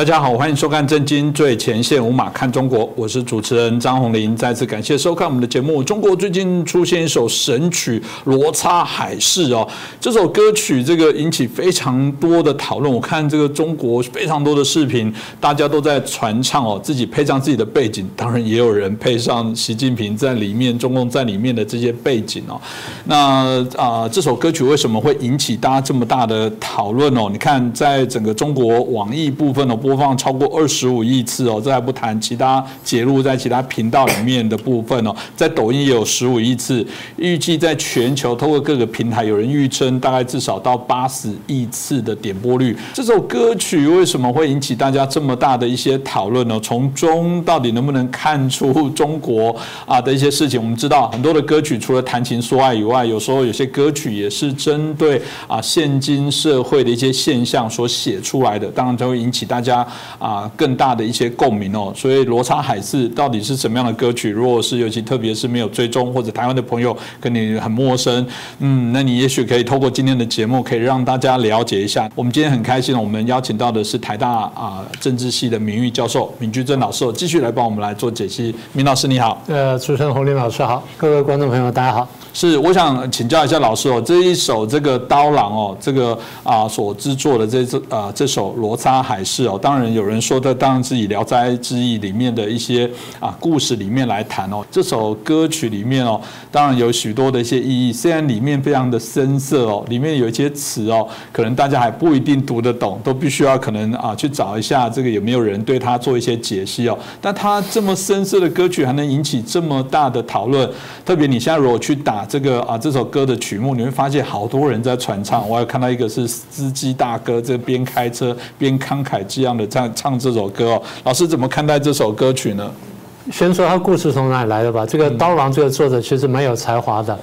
大家好，欢迎收看《震惊最前线》，无马看中国，我是主持人张宏林。再次感谢收看我们的节目。中国最近出现一首神曲《罗刹海市》哦，这首歌曲这个引起非常多的讨论。我看这个中国非常多的视频，大家都在传唱哦，自己配上自己的背景，当然也有人配上习近平在里面、中共在里面的这些背景哦。那啊，这首歌曲为什么会引起大家这么大的讨论哦？你看，在整个中国网易部分哦。播放超过二十五亿次哦，这还不谈其他截录在其他频道里面的部分哦，在抖音也有十五亿次，预计在全球通过各个平台，有人预称大概至少到八十亿次的点播率。这首歌曲为什么会引起大家这么大的一些讨论呢？从中到底能不能看出中国啊的一些事情？我们知道很多的歌曲除了谈情说爱以外，有时候有些歌曲也是针对啊现今社会的一些现象所写出来的，当然就会引起大家。啊，更大的一些共鸣哦，所以《罗刹海市》到底是什么样的歌曲？如果是尤其特别是没有追踪或者台湾的朋友跟你很陌生，嗯，那你也许可以透过今天的节目，可以让大家了解一下。我们今天很开心，我们邀请到的是台大啊政治系的名誉教授闵居正老师，继续来帮我们来做解析。闵老师你好，呃，主持人洪林老师好，各位观众朋友大家好。是，我想请教一下老师哦，这一首这个刀郎哦，这个啊所制作的这这啊这首《罗刹海市》哦，当然有人说的当然是以《聊斋志异》里面的一些啊故事里面来谈哦。这首歌曲里面哦，当然有许多的一些意义，虽然里面非常的深色哦，里面有一些词哦，可能大家还不一定读得懂，都必须要可能啊去找一下这个有没有人对他做一些解析哦。但他这么深色的歌曲还能引起这么大的讨论，特别你现在如果去打。这个啊，这首歌的曲目你会发现好多人在传唱。我还看到一个是司机大哥，这边开车边慷慨激昂的唱唱这首歌哦。老师怎么看待这首歌曲呢？先说他故事从哪里来的吧。这个刀郎这个作者其实蛮有才华的。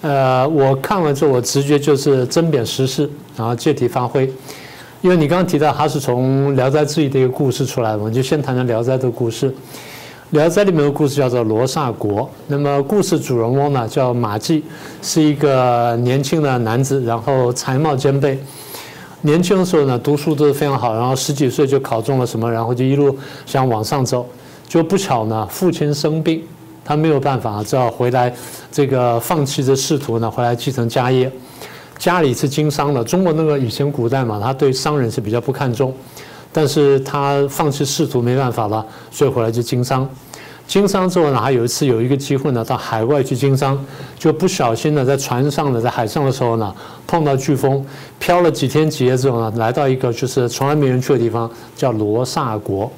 呃，我看完之后，我直觉就是针砭时事，然后借题发挥。因为你刚刚提到他是从《聊斋志异》的一个故事出来的，我们就先谈谈《聊斋》的故事。《聊斋》里面的故事叫做罗刹国。那么故事主人公呢叫马季，是一个年轻的男子，然后才貌兼备。年轻的时候呢读书都是非常好，然后十几岁就考中了什么，然后就一路想往上走。就不巧呢父亲生病，他没有办法，只好回来这个放弃这仕途呢，回来继承家业。家里是经商的，中国那个以前古代嘛，他对商人是比较不看重。但是他放弃仕途没办法了，所以回来就经商。经商之后呢，还有一次有一个机会呢，到海外去经商，就不小心呢，在船上呢，在海上的时候呢，碰到飓风，漂了几天几夜之后呢，来到一个就是从来没人去的地方，叫罗刹国。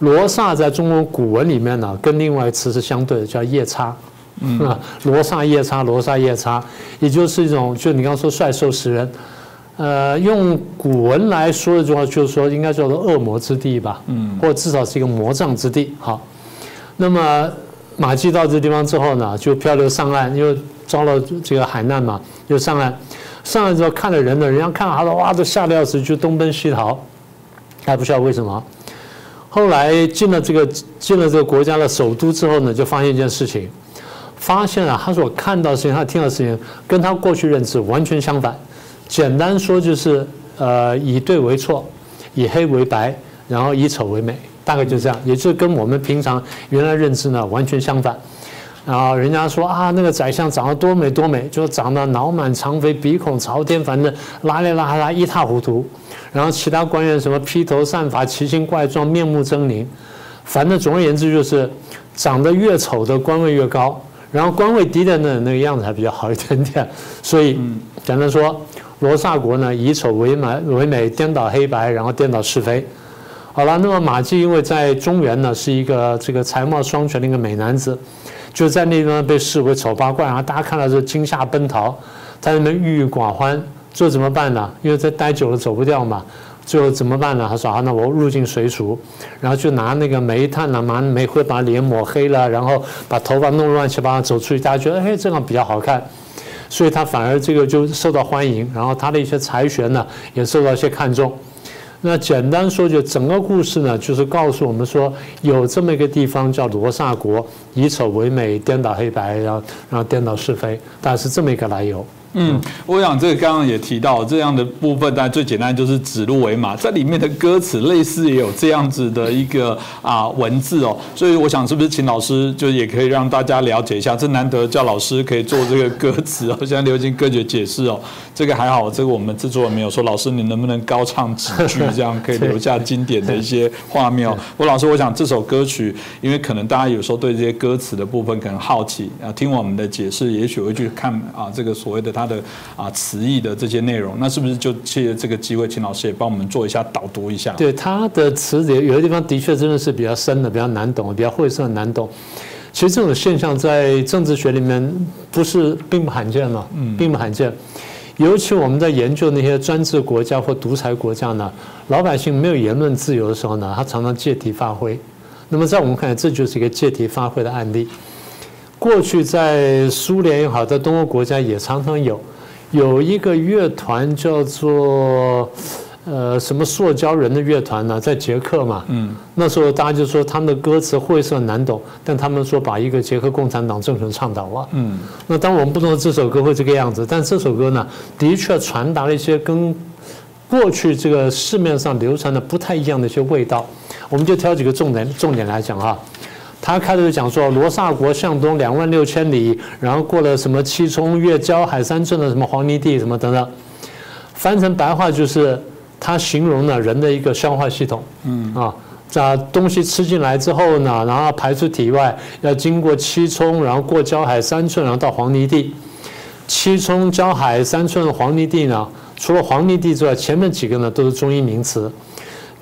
罗刹在中国古文里面呢，跟另外一个词是相对的，叫夜叉。嗯，罗刹夜叉，罗刹夜叉，也就是一种，就你刚刚说帅兽食人。呃，用古文来说的话，就是说应该叫做恶魔之地吧，嗯，或至少是一个魔障之地。好，那么马季到这地方之后呢，就漂流上岸，因为遭了这个海难嘛，就上岸。上岸之后看了人呢，人家看到他哇，都吓得要死，就东奔西逃，还不知道为什么。后来进了这个进了这个国家的首都之后呢，就发现一件事情，发现了他所看到的事情，他听到的事情，跟他过去认知完全相反。简单说就是，呃，以对为错，以黑为白，然后以丑为美，大概就这样，也就跟我们平常原来认知呢完全相反。然后人家说啊，那个宰相长得多美多美，就长得脑满肠肥，鼻孔朝天，反正拉里拉拉一塌糊涂。然后其他官员什么披头散发、奇形怪状、面目狰狞，反正总而言之就是，长得越丑的官位越高，然后官位低的那那个样子还比较好一点点。所以简单说。罗刹国呢，以丑为美，为美颠倒黑白，然后颠倒是非。好了，那么马季因为在中原呢，是一个这个才貌双全的一个美男子，就在那地方被视为丑八怪，然后大家看到就惊吓奔逃，在那边郁郁寡欢。最后怎么办呢？因为在待久了走不掉嘛，最后怎么办呢？他说：“啊，那我入境随俗，然后就拿那个煤炭啊，拿煤灰把脸抹黑了，然后把头发弄乱七八糟走出去，大家觉得哎，这样比较好看。”所以他反而这个就受到欢迎，然后他的一些才学呢也受到一些看重。那简单说，就整个故事呢，就是告诉我们说，有这么一个地方叫罗刹国，以丑为美，颠倒黑白，然后然后颠倒是非，大概是这么一个来由。嗯，我想这个刚刚也提到这样的部分，但最简单就是指鹿为马，在里面的歌词类似也有这样子的一个啊文字哦，所以我想是不是请老师就也可以让大家了解一下，这难得叫老师可以做这个歌词哦，现在流行歌曲解释哦，这个还好，这个我们制作人没有说，老师你能不能高唱几句，这样可以留下经典的一些画面哦。我老师，我想这首歌曲，因为可能大家有时候对这些歌词的部分可能好奇啊，听我们的解释，也许会去看啊这个所谓的他。的啊词义的这些内容，那是不是就借这个机会，请老师也帮我们做一下导读一下？对他的词典有的地方的确真的是比较深的，比较难懂，比较晦涩难懂。其实这种现象在政治学里面不是并不罕见嘛，嗯，并不罕见。尤其我们在研究那些专制国家或独裁国家呢，老百姓没有言论自由的时候呢，他常常借题发挥。那么在我们看来，这就是一个借题发挥的案例。过去在苏联也好，在东欧国家也常常有，有一个乐团叫做呃什么塑胶人的乐团呢，在捷克嘛，嗯，那时候大家就说他们的歌词晦涩难懂，但他们说把一个捷克共产党政权倡导了，嗯，那当我们不知道这首歌会这个样子，但这首歌呢，的确传达了一些跟过去这个市面上流传的不太一样的一些味道，我们就挑几个重点重点来讲哈。他开头就讲说，罗刹国向东两万六千里，然后过了什么七冲、越交海三寸的什么黄泥地什么等等，翻成白话就是他形容了人的一个消化系统。嗯啊，这东西吃进来之后呢，然后排出体外，要经过七冲，然后过交海三寸，然后到黄泥地。七冲、交海三寸、黄泥地呢，除了黄泥地之外，前面几个呢都是中医名词。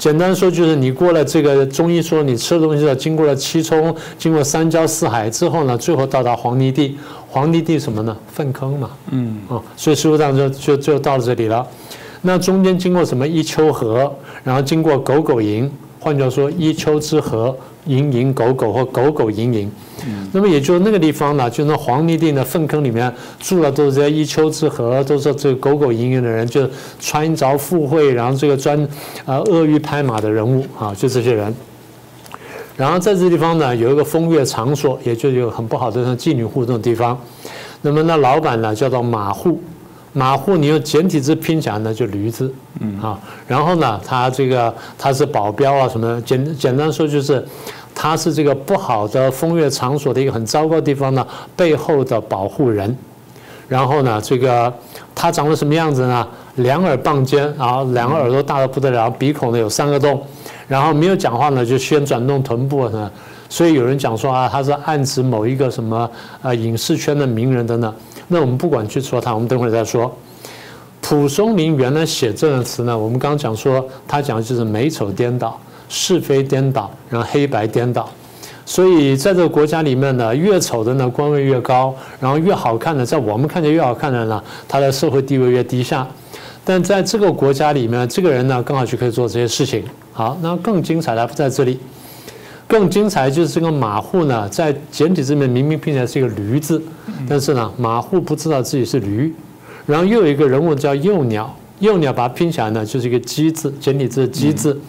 简单说就是你过了这个中医说你吃的东西要，经过了七冲，经过三焦四海之后呢，最后到达黄泥地。黄泥地什么呢？粪坑嘛。嗯。啊，所以师傅上就就就到这里了。那中间经过什么？一丘河，然后经过狗狗营。换句话说，一丘之貉，蝇营狗苟或狗狗蝇营。那么也就是那个地方呢，就那黄泥地的粪坑里面住了都是这一丘之貉，都是这个狗狗营营的人，就穿着附会，然后这个专啊阿谀拍马的人物啊，就这些人。然后在这地方呢，有一个风月场所，也就有很不好的像妓女户这种地方。那么那老板呢，叫做马户。马户，你用简体字拼起来呢，就驴子，嗯啊，然后呢，他这个他是保镖啊，什么简简单说就是，他是这个不好的风月场所的一个很糟糕的地方呢背后的保护人，然后呢，这个他长得什么样子呢？两耳傍肩，然后两个耳朵大的不得了，鼻孔呢有三个洞，然后没有讲话呢就先转动臀部呢，所以有人讲说啊，他是暗指某一个什么啊影视圈的名人等等。那我们不管去说他，我们等会儿再说。蒲松龄原来写这个词呢，我们刚刚讲说，他讲的就是美丑颠倒、是非颠倒，然后黑白颠倒。所以在这个国家里面呢，越丑的呢官位越高，然后越好看的，在我们看见越好看的呢，他的社会地位越低下。但在这个国家里面，这个人呢刚好就可以做这些事情。好，那更精彩的在这里。更精彩就是这个马户呢，在简体字面明明拼起来是一个驴字，但是呢，马户不知道自己是驴。然后又有一个人物叫幼鸟，幼鸟把它拼起来呢，就是一个鸡字，简体字的鸡字。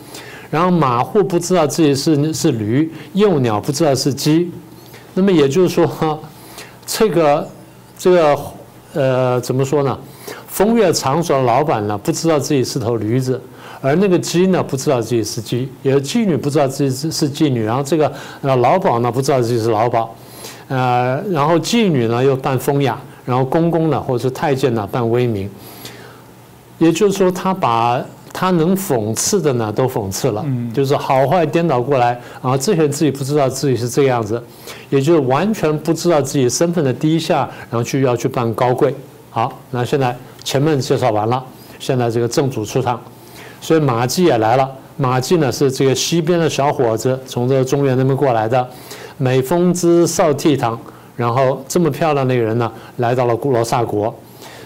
然后马户不知道自己是是驴，幼鸟不知道是鸡。那么也就是说，这个这个呃，怎么说呢？风月场所的老板呢，不知道自己是头驴子。而那个鸡呢，不知道自己是鸡；有妓女不知道自己是是妓女。然后这个呃老鸨呢，不知道自己是老鸨。呃，然后妓女呢又扮风雅，然后公公呢或者是太监呢扮威名。也就是说，他把他能讽刺的呢都讽刺了，就是好坏颠倒过来。然后这些人自己不知道自己是这个样子，也就是完全不知道自己身份的低下，然后去要去扮高贵。好，那现在前面介绍完了，现在这个正主出场。所以马季也来了。马季呢是这个西边的小伙子，从这个中原那边过来的，美风姿少倜傥，然后这么漂亮的一个人呢，来到了古罗刹国。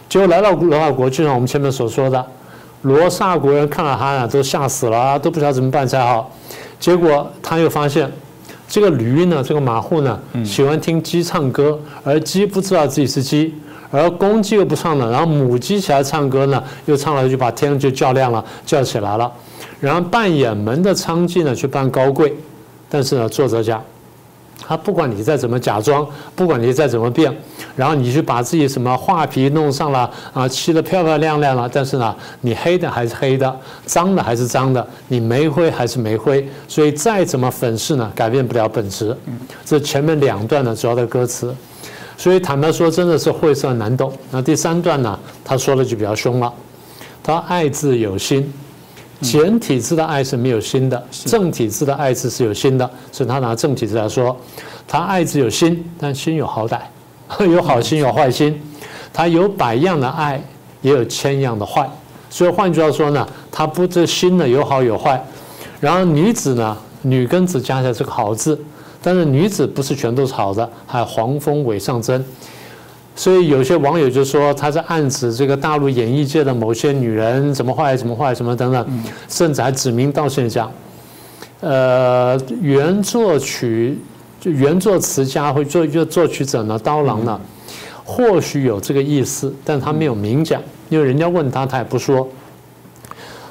结果来到罗刹国，就像我们前面所说的，罗刹国人看到他呢，都吓死了，都不知道怎么办才好。结果他又发现，这个驴呢，这个马户呢，喜欢听鸡唱歌，而鸡不知道自己是鸡。而公鸡又不唱了，然后母鸡起来唱歌呢，又唱了就把天就叫亮了，叫起来了。然后扮演门的娼妓呢去扮高贵，但是呢，作者讲，他不管你再怎么假装，不管你再怎么变，然后你去把自己什么画皮弄上了啊，漆得漂漂亮亮了，但是呢，你黑的还是黑的，脏的还是脏的，你煤灰还是煤灰，所以再怎么粉饰呢，改变不了本质。这前面两段呢主要的歌词，所以坦白说，真的是晦涩难懂。那第三段呢，他说的就比较凶了，他爱字有心。简体字的爱是没有心的，正体字的爱字是有心的，所以他拿正体字来说，他爱字有心，但心有好歹，有好心有坏心，他有百样的爱，也有千样的坏，所以换句话说呢，他不知心呢有好有坏，然后女子呢，女跟子加起来是个好字，但是女子不是全都是好的，还有黄蜂尾上针。所以有些网友就说他在暗指这个大陆演艺界的某些女人怎么坏怎么坏什么等等，甚至还指名道姓讲，呃，原作曲就原作词家会作作作曲者呢刀郎呢，或许有这个意思，但他没有明讲，因为人家问他他也不说。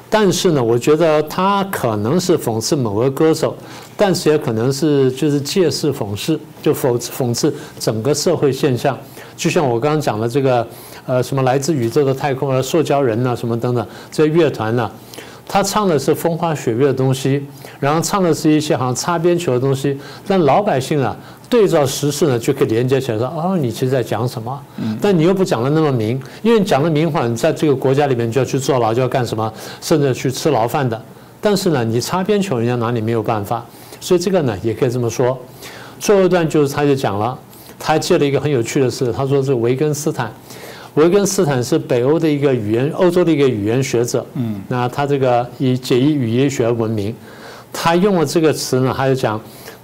但是呢，我觉得他可能是讽刺某个歌手，但是也可能是就是借势讽刺，就讽讽刺整个社会现象。就像我刚刚讲的这个，呃，什么来自宇宙的太空啊，塑胶人呐，什么等等，这些乐团呢，他唱的是风花雪月的东西，然后唱的是一些好像擦边球的东西，但老百姓啊，对照时事呢，就可以连接起来说，哦，你其实在讲什么？但你又不讲的那么明，因为讲的明话，你在这个国家里面就要去坐牢，就要干什么，甚至去吃牢饭的。但是呢，你擦边球，人家哪里没有办法？所以这个呢，也可以这么说。最后一段就是他就讲了。他还借了一个很有趣的事，他说是维根斯坦，维根斯坦是北欧的一个语言，欧洲的一个语言学者。嗯，那他这个以解译语言学闻名，他用了这个词呢，他就讲，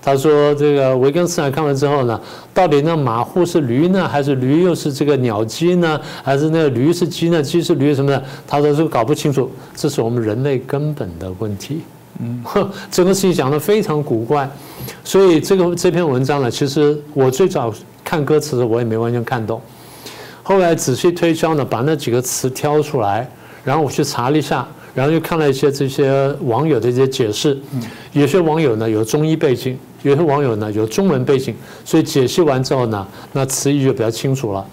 他说这个维根斯坦看完之后呢，到底那马户是驴呢，还是驴又是这个鸟鸡呢，还是那个驴是鸡呢，鸡是驴什么的？他说这个搞不清楚，这是我们人类根本的问题。嗯，这个事情讲的非常古怪，所以这个这篇文章呢，其实我最早看歌词我也没完全看懂，后来仔细推敲呢，把那几个词挑出来，然后我去查了一下，然后又看了一些这些网友的一些解释，有些网友呢有中医背景，有些网友呢有中文背景，所以解析完之后呢，那词义就比较清楚了。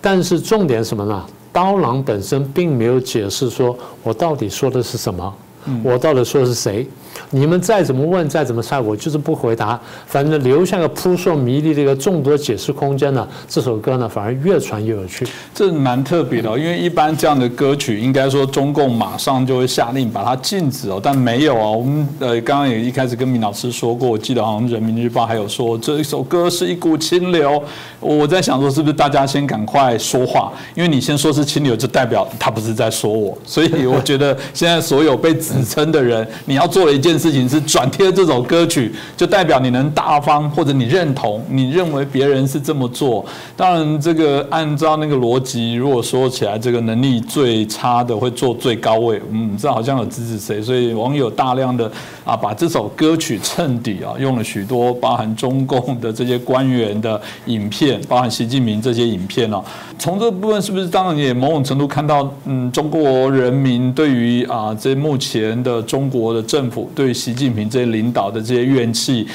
但是重点什么呢？刀郎本身并没有解释说我到底说的是什么。我到底说的是谁？你们再怎么问，再怎么猜，我就是不回答。反正留下个扑朔迷离的一个众多解释空间呢。这首歌呢，反而越传越有趣。这蛮特别的，因为一般这样的歌曲，应该说中共马上就会下令把它禁止哦，但没有哦。我们呃刚刚也一开始跟明老师说过，我记得好像人民日报还有说这一首歌是一股清流。我在想说，是不是大家先赶快说话？因为你先说是清流，就代表他不是在说我。所以我觉得现在所有被指称的人，你要做的一件事情是转贴这首歌曲，就代表你能大方，或者你认同，你认为别人是这么做。当然，这个按照那个逻辑，如果说起来，这个能力最差的会坐最高位。嗯，这好像有指指谁？所以网友大量的啊，把这首歌曲衬底啊，用了许多包含中共的这些官员的影片，包含习近平这些影片哦。从这部分是不是当然也某种程度看到，嗯，中国人民对于啊这目前的中国的政府对习近平这些领导的这些怨气，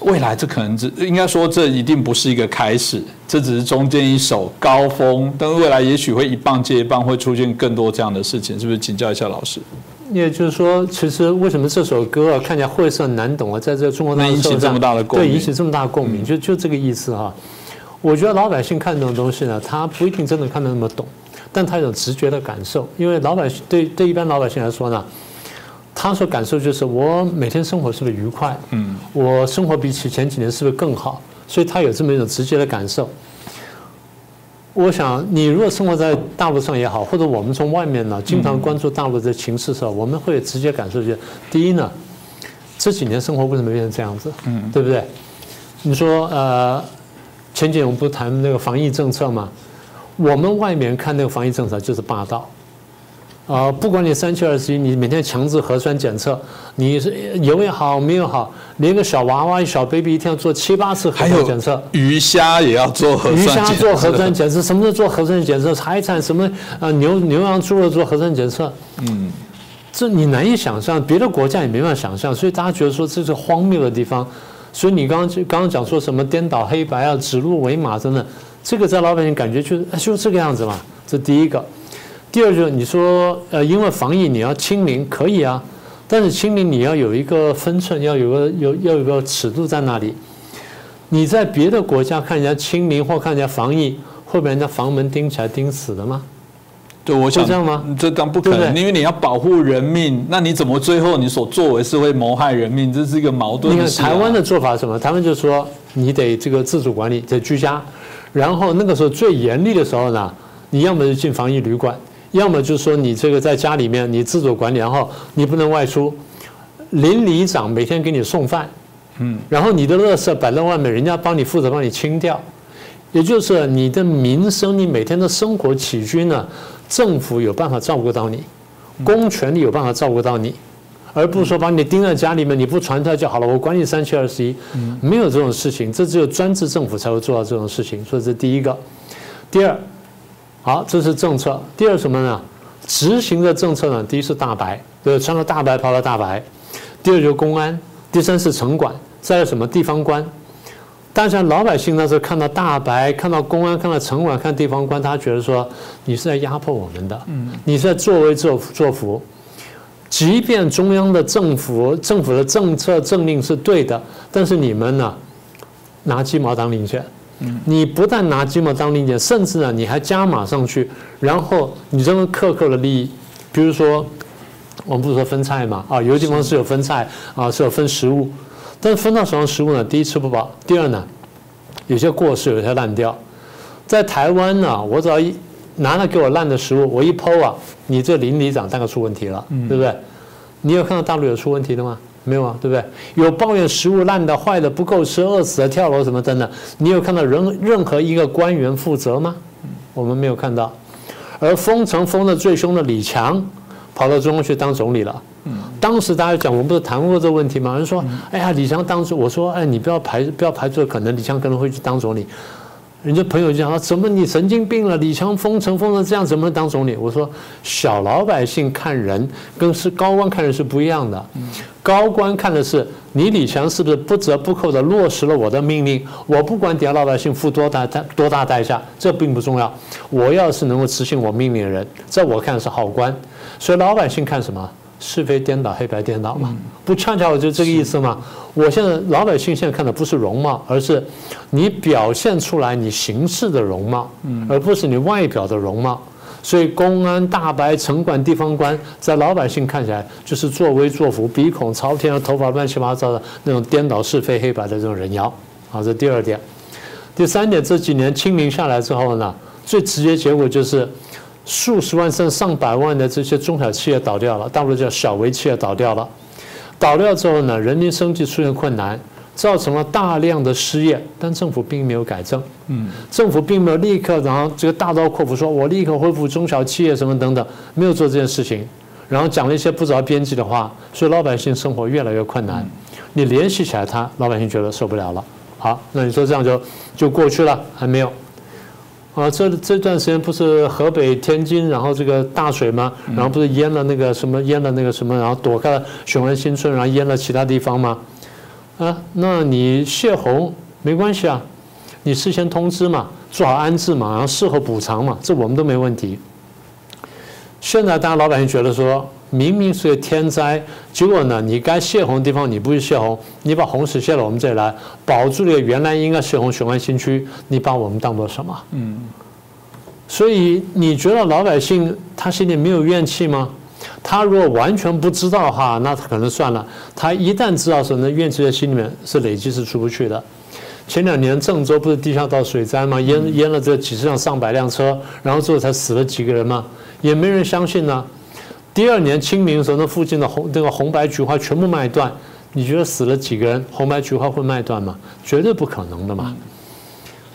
未来这可能是应该说这一定不是一个开始，这只是中间一首高峰，但未来也许会一棒接一棒，会出现更多这样的事情，是不是？请教一下老师。也就是说，其实为什么这首歌啊看起来晦涩难懂啊，在这个中国大陆引起这么大的共鸣，对引起这么大的共鸣，就就这个意思哈。我觉得老百姓看这种东西呢，他不一定真的看得那么懂，但他有直觉的感受。因为老百姓对对一般老百姓来说呢，他所感受就是我每天生活是不是愉快？嗯，我生活比起前几年是不是更好？所以他有这么一种直接的感受。我想，你如果生活在大陆上也好，或者我们从外面呢，经常关注大陆的情势的时候，我们会直接感受就第一呢，这几年生活为什么变成这样子？嗯，对不对？你说呃。前几年我们不谈那个防疫政策吗？我们外面看那个防疫政策就是霸道，啊，不管你三七二十一，你每天强制核酸检测，你是有也好没有好，连个小娃娃、小 baby 一天要做七八次核酸检测，鱼虾也要做核酸鱼虾做核酸检测，什么时候做核酸检测？财产什么啊？牛牛羊猪肉做核酸检测，嗯，这你难以想象，别的国家也没办法想象，所以大家觉得说这是荒谬的地方。所以你刚刚刚刚讲说什么颠倒黑白啊、指鹿为马等等，这个在老百姓感觉就是就这个样子嘛。这第一个。第二就是你说呃，因为防疫你要清零可以啊，但是清零你要有一个分寸，要有个有要有个尺度在那里。你在别的国家看人家清零或看人家防疫，会被人家房门钉起来钉死的吗？对，我想这样吗？这当不可能，因为你要保护人命，那你怎么最后你所作为是会谋害人命？这是一个矛盾。你看台湾的做法是什么？他们就说你得这个自主管理，得居家，然后那个时候最严厉的时候呢，你要么就进防疫旅馆，要么就是说你这个在家里面你自主管理，然后你不能外出，邻里长每天给你送饭。嗯，然后你的垃圾摆在外面，人家帮你负责帮你清掉，也就是你的民生，你每天的生活起居呢，政府有办法照顾到你，公权力有办法照顾到你，而不是说把你盯在家里面，你不传出来就好了，我管你三七二十一，没有这种事情，这只有专制政府才会做到这种事情。所以这第一个，第二，好，这是政策。第二什么呢？执行的政策呢？第一是大白，对，穿了大白袍的大白；第二就是公安；第三是城管。再有什么地方官？但是老百姓那时候看到大白，看到公安，看到城管，看地方官，他觉得说你是在压迫我们的，你是在作威作作福。即便中央的政府政府的政策政令是对的，但是你们呢拿鸡毛当令箭，你不但拿鸡毛当令箭，甚至呢你还加码上去，然后你这么克扣的利益，比如说我们不是说分菜嘛啊，有的地方是有分菜啊，是有分食物。但是分到手上食物呢，第一吃不饱，第二呢，有些过时，有些烂掉。在台湾呢，我只要一拿了给我烂的食物，我一剖啊，你这邻里长大概出问题了，对不对？你有看到大陆有出问题的吗？没有啊，对不对？有抱怨食物烂的、坏的、不够吃、饿死的、跳楼什么等等，你有看到任任何一个官员负责吗？我们没有看到。而封城封的最凶的李强，跑到中国去当总理了。当时大家讲，我们不是谈过这个问题吗？人说：“哎呀，李强当初，我说，哎，你不要排，不要排除可能，李强可能会去当总理。”人家朋友就讲：“说怎么你神经病了？李强封城封成这样，怎么能当总理？”我说：“小老百姓看人，跟是高官看人是不一样的。高官看的是你李强是不是不折不扣的落实了我的命令？我不管底下老百姓付多大代多大代价，这并不重要。我要是能够执行我命令的人，在我看是好官。所以老百姓看什么？”是非颠倒，黑白颠倒嘛？不恰恰就这个意思吗？我现在老百姓现在看的不是容貌，而是你表现出来你行事的容貌，而不是你外表的容貌。所以公安、大白、城管、地方官，在老百姓看起来就是作威作福、鼻孔朝天、头发乱七八糟的那种颠倒是非黑白的这种人妖。好，这第二点。第三点，这几年清明下来之后呢，最直接结果就是。数十万甚至上百万的这些中小企业倒掉了，大陆叫小微企业倒掉了。倒掉之后呢，人民生计出现困难，造成了大量的失业，但政府并没有改正。嗯，政府并没有立刻然后这个大刀阔斧说，我立刻恢复中小企业什么等等，没有做这件事情，然后讲了一些不着边际的话，所以老百姓生活越来越困难。你联系起来，他老百姓觉得受不了了。好，那你说这样就就过去了，还没有。啊，这这段时间不是河北、天津，然后这个大水吗？然后不是淹了那个什么，淹了那个什么，然后躲开了雄安新村，然后淹了其他地方吗？啊，那你泄洪没关系啊，你事先通知嘛，做好安置嘛，然后事后补偿嘛，这我们都没问题。现在大家老百姓觉得说。明明是个天灾，结果呢？你该泄洪的地方你不去泄洪，你把洪水泄到我们这里来，保住了原来应该泄洪雄安新区，你把我们当做什么？嗯。所以你觉得老百姓他心里没有怨气吗？他如果完全不知道的话，那可能算了。他一旦知道时候，那怨气在心里面是累积是出不去的。前两年郑州不是地下道水灾吗？淹淹了这几十辆上百辆车，然后最后才死了几个人吗？也没人相信呢。第二年清明的时候，那附近的红这个红白菊花全部卖断，你觉得死了几个人，红白菊花会卖断吗？绝对不可能的嘛！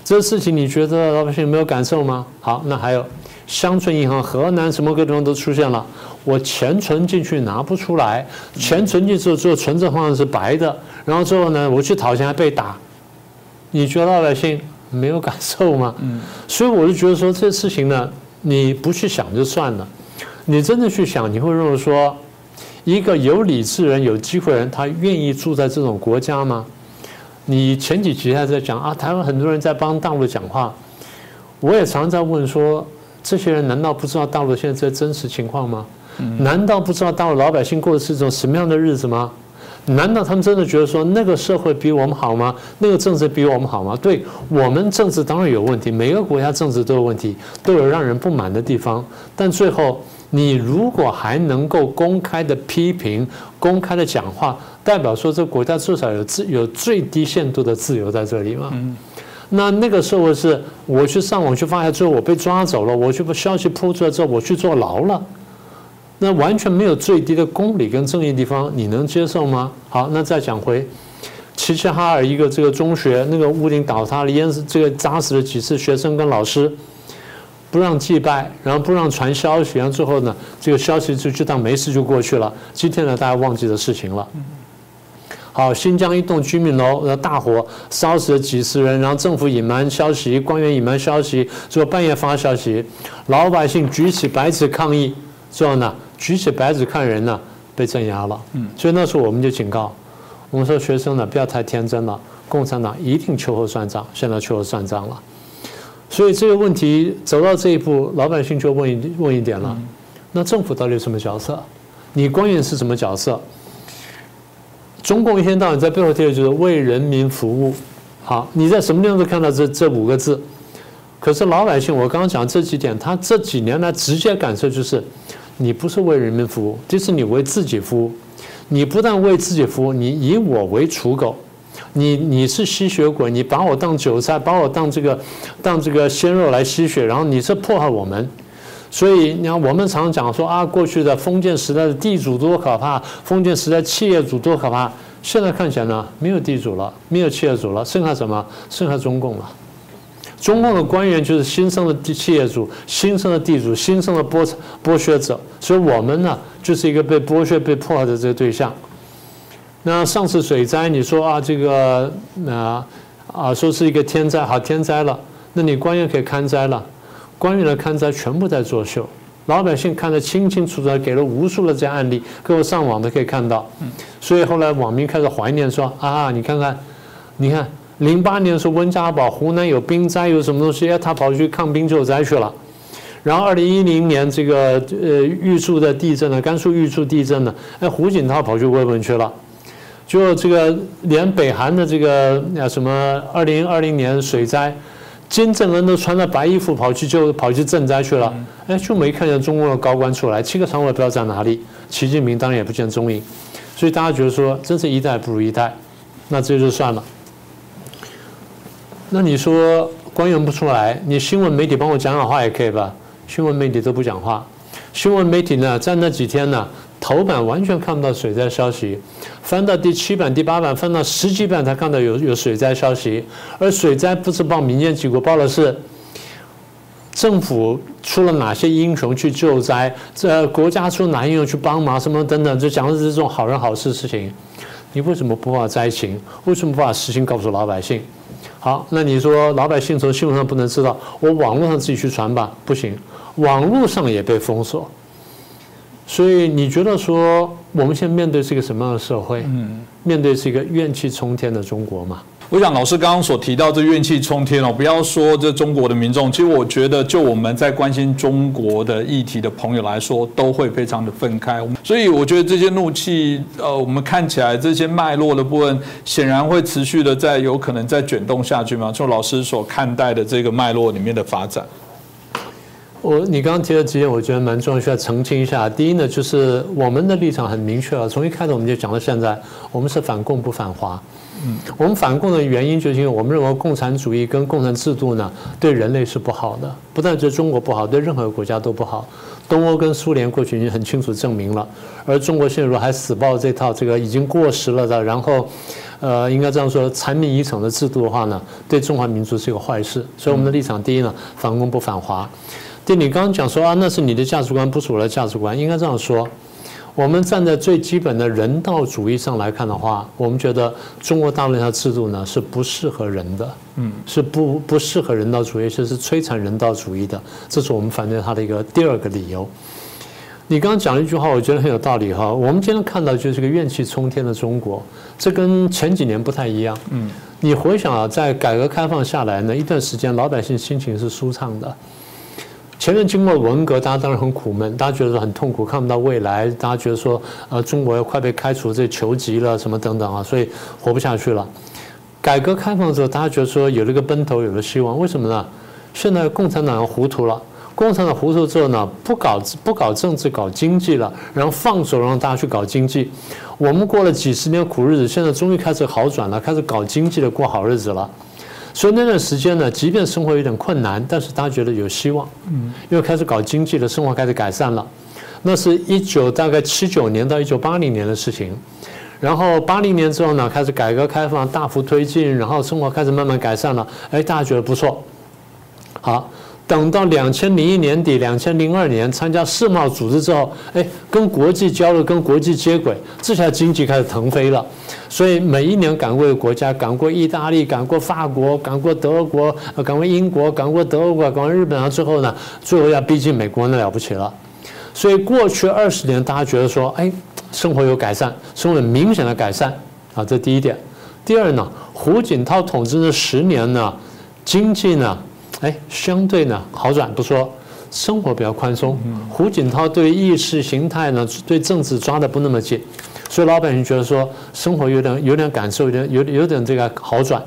这事情你觉得老百姓没有感受吗？好，那还有乡村银行，河南什么各地方都出现了，我钱存进去拿不出来，钱存进去之后存折上是白的，然后之后呢，我去讨钱还被打，你觉得老百姓没有感受吗？嗯，所以我就觉得说这事情呢，你不去想就算了。你真的去想，你会认为说，一个有理智人、有机会人，他愿意住在这种国家吗？你前几集还在讲啊，台湾很多人在帮大陆讲话，我也常在问说，这些人难道不知道大陆现在这真实情况吗？难道不知道大陆老百姓过的是一种什么样的日子吗？难道他们真的觉得说那个社会比我们好吗？那个政治比我们好吗？对我们政治当然有问题，每个国家政治都有问题，都有让人不满的地方。但最后，你如果还能够公开的批评、公开的讲话，代表说这个国家至少有自有最低限度的自由在这里嘛？那那个社会是我去上网去发下之后，我被抓走了，我去把消息铺出来之后，我去坐牢了。那完全没有最低的公理跟正义地方，你能接受吗？好，那再讲回齐齐哈尔一个这个中学，那个屋顶倒塌了，淹死这个砸死了几次学生跟老师，不让祭拜，然后不让传消息，然后最后呢，这个消息就就当没事就过去了。今天呢，大家忘记的事情了。好，新疆一栋居民楼的大火烧死了几十人，然后政府隐瞒消息，官员隐瞒消息，最后半夜发消息，老百姓举起白纸抗议，最后呢？举起白纸看人呢，被镇压了。嗯，所以那时候我们就警告，我们说学生呢不要太天真了，共产党一定秋后算账。现在秋后算账了，所以这个问题走到这一步，老百姓就问一问一点了：那政府到底什么角色？你官员是什么角色？中共一天到晚在背后贴的就是为人民服务。好，你在什么地方都看到这这五个字？可是老百姓，我刚刚讲这几点，他这几年来直接感受就是。你不是为人民服务，这是你为自己服务。你不但为自己服务，你以我为刍狗，你你是吸血鬼，你把我当韭菜，把我当这个当这个鲜肉来吸血，然后你是迫害我们。所以你看，我们常讲说啊，过去的封建时代的地主多可怕，封建时代企业主多可怕。现在看起来呢，没有地主了，没有企业主了，剩下什么？剩下中共了。中共的官员就是新生的地企业主、新生的地主、新生的剥剥削者，所以我们呢就是一个被剥削、被迫害的这个对象。那上次水灾，你说啊，这个啊啊，说是一个天灾，好天灾了，那你官员可以看灾了，官员的看灾全部在作秀，老百姓看得清清楚楚，给了无数的这样案例，各位上网都可以看到。所以后来网民开始怀念说啊，你看看，你看。零八年是温家宝，湖南有冰灾，有什么东西？哎，他跑去抗冰救灾去了。然后二零一零年这个呃玉树的地震呢，甘肃玉树地震呢，哎，胡锦涛跑去慰问去了。就这个连北韩的这个啊什么二零二零年水灾，金正恩都穿着白衣服跑去救跑去赈灾去了，哎，就没看见中共的高官出来，七个常委不知道在哪里，习近平当然也不见踪影，所以大家觉得说，真是一代不如一代，那这就算了。那你说官员不出来，你新闻媒体帮我讲讲话也可以吧？新闻媒体都不讲话，新闻媒体呢，在那几天呢，头版完全看不到水灾消息，翻到第七版、第八版，翻到十几版才看到有有水灾消息。而水灾不是报民间机构，报的是政府出了哪些英雄去救灾，这国家出哪英雄去帮忙，什么等等，就讲的是这种好人好事事情。你为什么不把灾情？为什么不把实情告诉老百姓？好，那你说老百姓从新闻上不能知道，我网络上自己去传吧？不行，网络上也被封锁。所以你觉得说我们现在面对是一个什么样的社会？嗯，面对是一个怨气冲天的中国吗？我想老师刚刚所提到这怨气冲天哦，不要说这中国的民众，其实我觉得就我们在关心中国的议题的朋友来说，都会非常的愤慨。所以我觉得这些怒气，呃，我们看起来这些脉络的部分，显然会持续的在有可能在卷动下去嘛。就老师所看待的这个脉络里面的发展，我你刚刚提的几点，我觉得蛮重要，需要澄清一下。第一呢，就是我们的立场很明确了，从一开始我们就讲到现在，我们是反共不反华。嗯，我们反共的原因就是因为我们认为共产主义跟共产制度呢，对人类是不好的，不但对中国不好，对任何国家都不好。东欧跟苏联过去已经很清楚证明了，而中国现在还死抱这套这个已经过时了的，然后，呃，应该这样说，残民遗产的制度的话呢，对中华民族是一个坏事。所以我们的立场，第一呢，反共不反华。第，你刚刚讲说啊，那是你的价值观，不是我的价值观，应该这样说。我们站在最基本的人道主义上来看的话，我们觉得中国大陆这套制度呢是不适合人的，嗯，是不不适合人道主义，是是摧残人道主义的，这是我们反对它的一个第二个理由。你刚刚讲了一句话，我觉得很有道理哈。我们今天看到就是个怨气冲天的中国，这跟前几年不太一样，嗯。你回想啊，在改革开放下来呢一段时间，老百姓心情是舒畅的。前面经过文革，大家当然很苦闷，大家觉得很痛苦，看不到未来，大家觉得说，呃，中国要快被开除这囚籍了，什么等等啊，所以活不下去了。改革开放之后，大家觉得说有了个奔头，有了希望，为什么呢？现在共产党要糊涂了，共产党糊涂之后呢，不搞不搞政治，搞经济了，然后放手让大家去搞经济。我们过了几十年苦日子，现在终于开始好转了，开始搞经济的过好日子了。所以那段时间呢，即便生活有点困难，但是大家觉得有希望，嗯，因为开始搞经济了，生活开始改善了。那是一九大概七九年到一九八零年的事情，然后八零年之后呢，开始改革开放大幅推进，然后生活开始慢慢改善了，哎，大家觉得不错，好。等到两千零一年底、两千零二年参加世贸组织之后，哎，跟国际交流、跟国际接轨，这下经济开始腾飞了。所以每一年赶过的国家，赶过意大利，赶过法国，赶过德国，赶过英国，赶过德国，赶过日本，然后最后呢，最后要逼近美国，那了不起了。所以过去二十年，大家觉得说，哎，生活有改善，生活有明显的改善啊，这第一点。第二呢，胡锦涛统治的十年呢，经济呢。哎，相对呢好转不说，生活比较宽松。胡锦涛对意识形态呢，对政治抓的不那么紧，所以老百姓觉得说生活有点有点感受，有点有有点这个好转。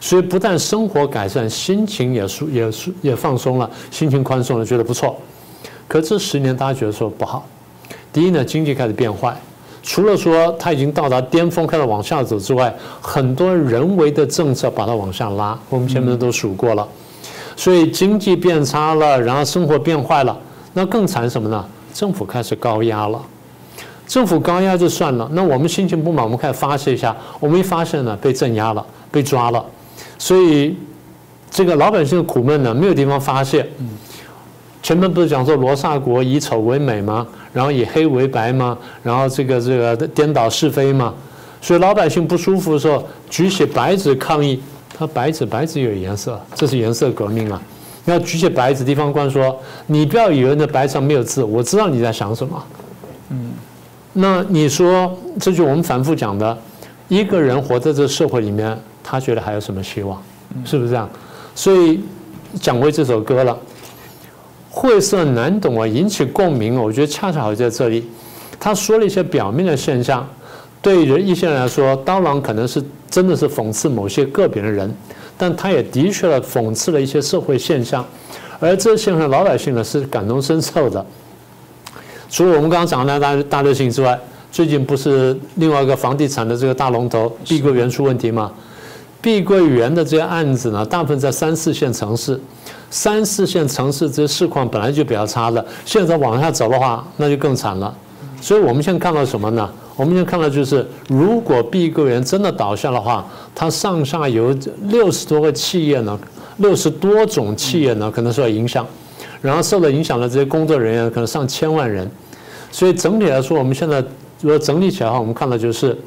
所以不但生活改善，心情也舒也舒也放松了，心情宽松了，觉得不错。可这十年大家觉得说不好。第一呢，经济开始变坏，除了说它已经到达巅峰开始往下走之外，很多人为的政策把它往下拉。我们前面都数过了。所以经济变差了，然后生活变坏了，那更惨什么呢？政府开始高压了。政府高压就算了，那我们心情不满，我们开始发泄一下。我们一发现呢，被镇压了，被抓了。所以这个老百姓的苦闷呢，没有地方发泄。前面不是讲说罗刹国以丑为美吗？然后以黑为白吗？然后这个这个颠倒是非吗？所以老百姓不舒服的时候，举起白纸抗议。他白纸，白纸有颜色，这是颜色革命啊！要举起白纸，地方官说：“你不要以为那白纸上没有字，我知道你在想什么。”嗯，那你说，这就我们反复讲的，一个人活在这社会里面，他觉得还有什么希望？是不是这样？所以讲回这首歌了，晦涩难懂啊，引起共鸣我觉得恰恰好在这里，他说了一些表面的现象。对于一些人来说，刀郎可能是真的是讽刺某些个别的人，但他也的确了讽刺了一些社会现象，而这些现象老百姓呢是感同身受的。除了我们刚刚讲的大大流行之外，最近不是另外一个房地产的这个大龙头碧桂园出问题吗？碧桂园的这些案子呢，大部分在三四线城市，三四线城市这些市况本来就比较差的，现在往下走的话，那就更惨了。所以我们现在看到什么呢？我们现在看到就是，如果碧桂园真的倒下的话，它上下游六十多个企业呢，六十多种企业呢，可能受到影响，然后受到影响的这些工作人员可能上千万人，所以整体来说，我们现在如果整理起来的话，我们看到就是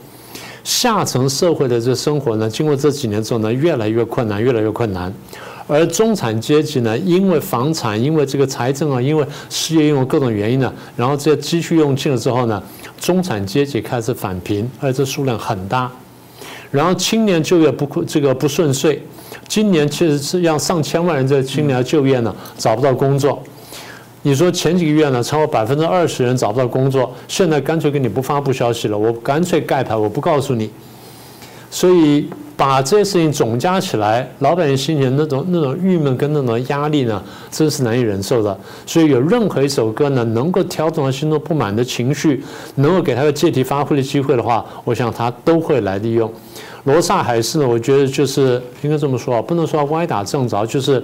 下层社会的这生活呢，经过这几年之后呢，越来越困难，越来越困难。而中产阶级呢，因为房产，因为这个财政啊，因为失业，因为各种原因呢，然后这些积蓄用尽了之后呢，中产阶级开始返贫，而且这数量很大。然后青年就业不这个不顺遂，今年其实是让上千万人在青年就业呢找不到工作。你说前几个月呢，超过百分之二十人找不到工作，现在干脆给你不发布消息了，我干脆盖牌，我不告诉你。所以。把这些事情总加起来，老百姓心里那种那种郁闷跟那种压力呢，真是难以忍受的。所以有任何一首歌呢，能够调整他心中不满的情绪，能够给他个借题发挥的机会的话，我想他都会来利用。罗刹海市呢，我觉得就是应该这么说啊，不能说歪打正着，就是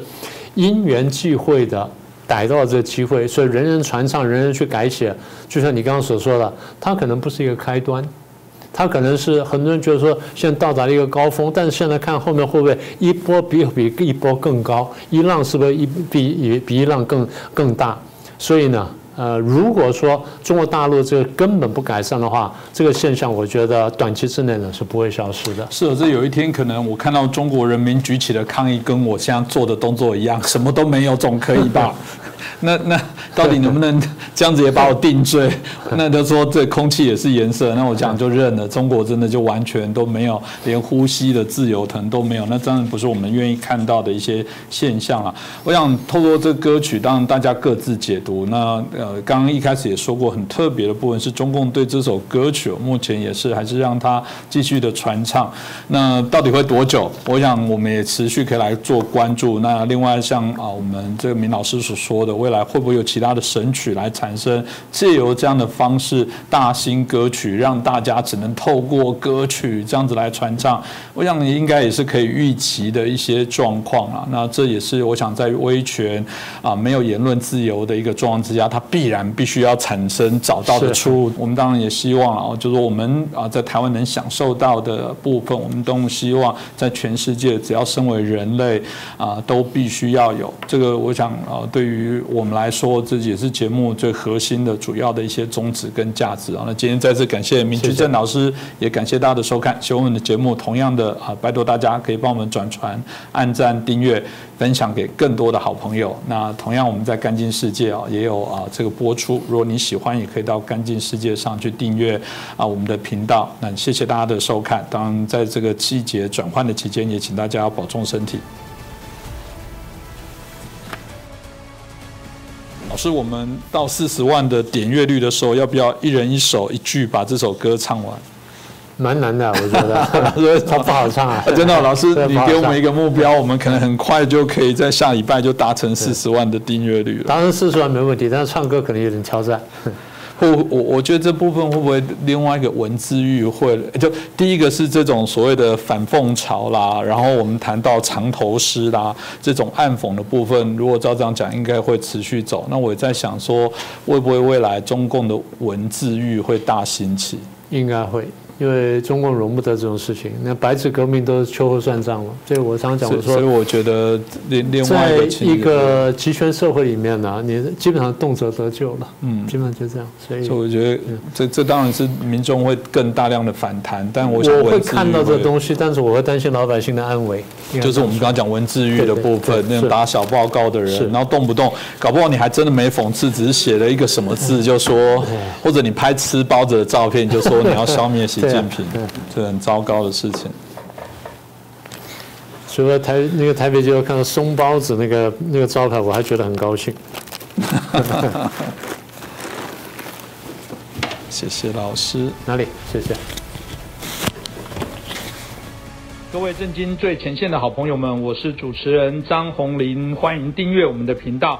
因缘际会的逮到了这个机会，所以人人传唱，人人去改写。就像你刚刚所说的，它可能不是一个开端。它可能是很多人觉得说现在到达了一个高峰，但是现在看后面会不会一波比比一波更高，一浪是不是一比比比一浪更更大？所以呢，呃，如果说中国大陆这个根本不改善的话，这个现象我觉得短期之内呢是不会消失的。是，这有一天可能我看到中国人民举起了抗议，跟我现在做的动作一样，什么都没有，总可以吧？那那到底能不能这样子也把我定罪？那就说这空气也是颜色，那我讲就认了。中国真的就完全都没有，连呼吸的自由可能都没有。那当然不是我们愿意看到的一些现象啊。我想透过这歌曲，当然大家各自解读。那呃，刚刚一开始也说过，很特别的部分是中共对这首歌曲，目前也是还是让它继续的传唱。那到底会多久？我想我们也持续可以来做关注。那另外像啊，我们这个明老师所说的。未来会不会有其他的神曲来产生？借由这样的方式，大型歌曲让大家只能透过歌曲这样子来传唱，我想应该也是可以预期的一些状况啊。那这也是我想在威权啊没有言论自由的一个状况之下，它必然必须要产生找到的出路。我们当然也希望啊，就是我们啊在台湾能享受到的部分，我们都希望在全世界，只要身为人类啊，都必须要有这个。我想啊，对于我们来说，这也是节目最核心的主要的一些宗旨跟价值啊。那今天再次感谢明居正老师，也感谢大家的收看。喜欢我们的节目，同样的啊，拜托大家可以帮我们转传、按赞、订阅、分享给更多的好朋友。那同样，我们在干净世界啊也有啊这个播出。如果你喜欢，也可以到干净世界上去订阅啊我们的频道。那谢谢大家的收看。当然，在这个季节转换的期间，也请大家要保重身体。老师我们到四十万的点阅率的时候，要不要一人一首一句把这首歌唱完？蛮难的，我觉得，他不好唱啊。真的，老师，你给我们一个目标，我们可能很快就可以在下礼拜就达成四十万的订阅率了。达成四十万没问题，但是唱歌可能有点挑战。或我我觉得这部分会不会另外一个文字狱会就第一个是这种所谓的反讽潮啦，然后我们谈到藏头诗啦这种暗讽的部分，如果照这样讲，应该会持续走。那我也在想说，会不会未来中共的文字狱会大兴起？应该会。因为中共容不得这种事情，那白纸革命都是秋后算账了。所以我常常讲，我说，所以我觉得另另外一个集权社会里面呢，你基本上动辄得救了，嗯，基本上就这样。所以，我觉得这这当然是民众会更大量的反弹，但我我会看到这东西，但是我会担心老百姓的安危。就是我们刚刚讲文字狱的部分，那种打小报告的人，然后动不动搞不好你还真的没讽刺，只是写了一个什么字，就说，或者你拍吃包子的照片，就说你要消灭习近平，这很糟糕的事情。除了台那个台北街看到松包子那个那个招牌，我还觉得很高兴。谢谢老师，哪里？谢谢。各位震惊最前线的好朋友们，我是主持人张宏林，欢迎订阅我们的频道，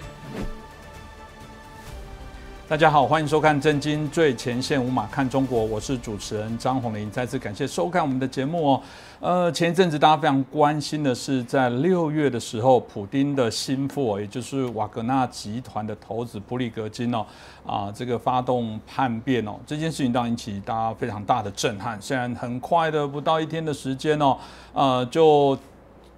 大家好，欢迎收看《震惊最前线》，无马看中国，我是主持人张宏林。再次感谢收看我们的节目哦。呃，前一阵子大家非常关心的是，在六月的时候，普丁的心腹，也就是瓦格纳集团的头子布里格金哦，啊，这个发动叛变哦，这件事情当然引起大家非常大的震撼。虽然很快的不到一天的时间哦，呃，就。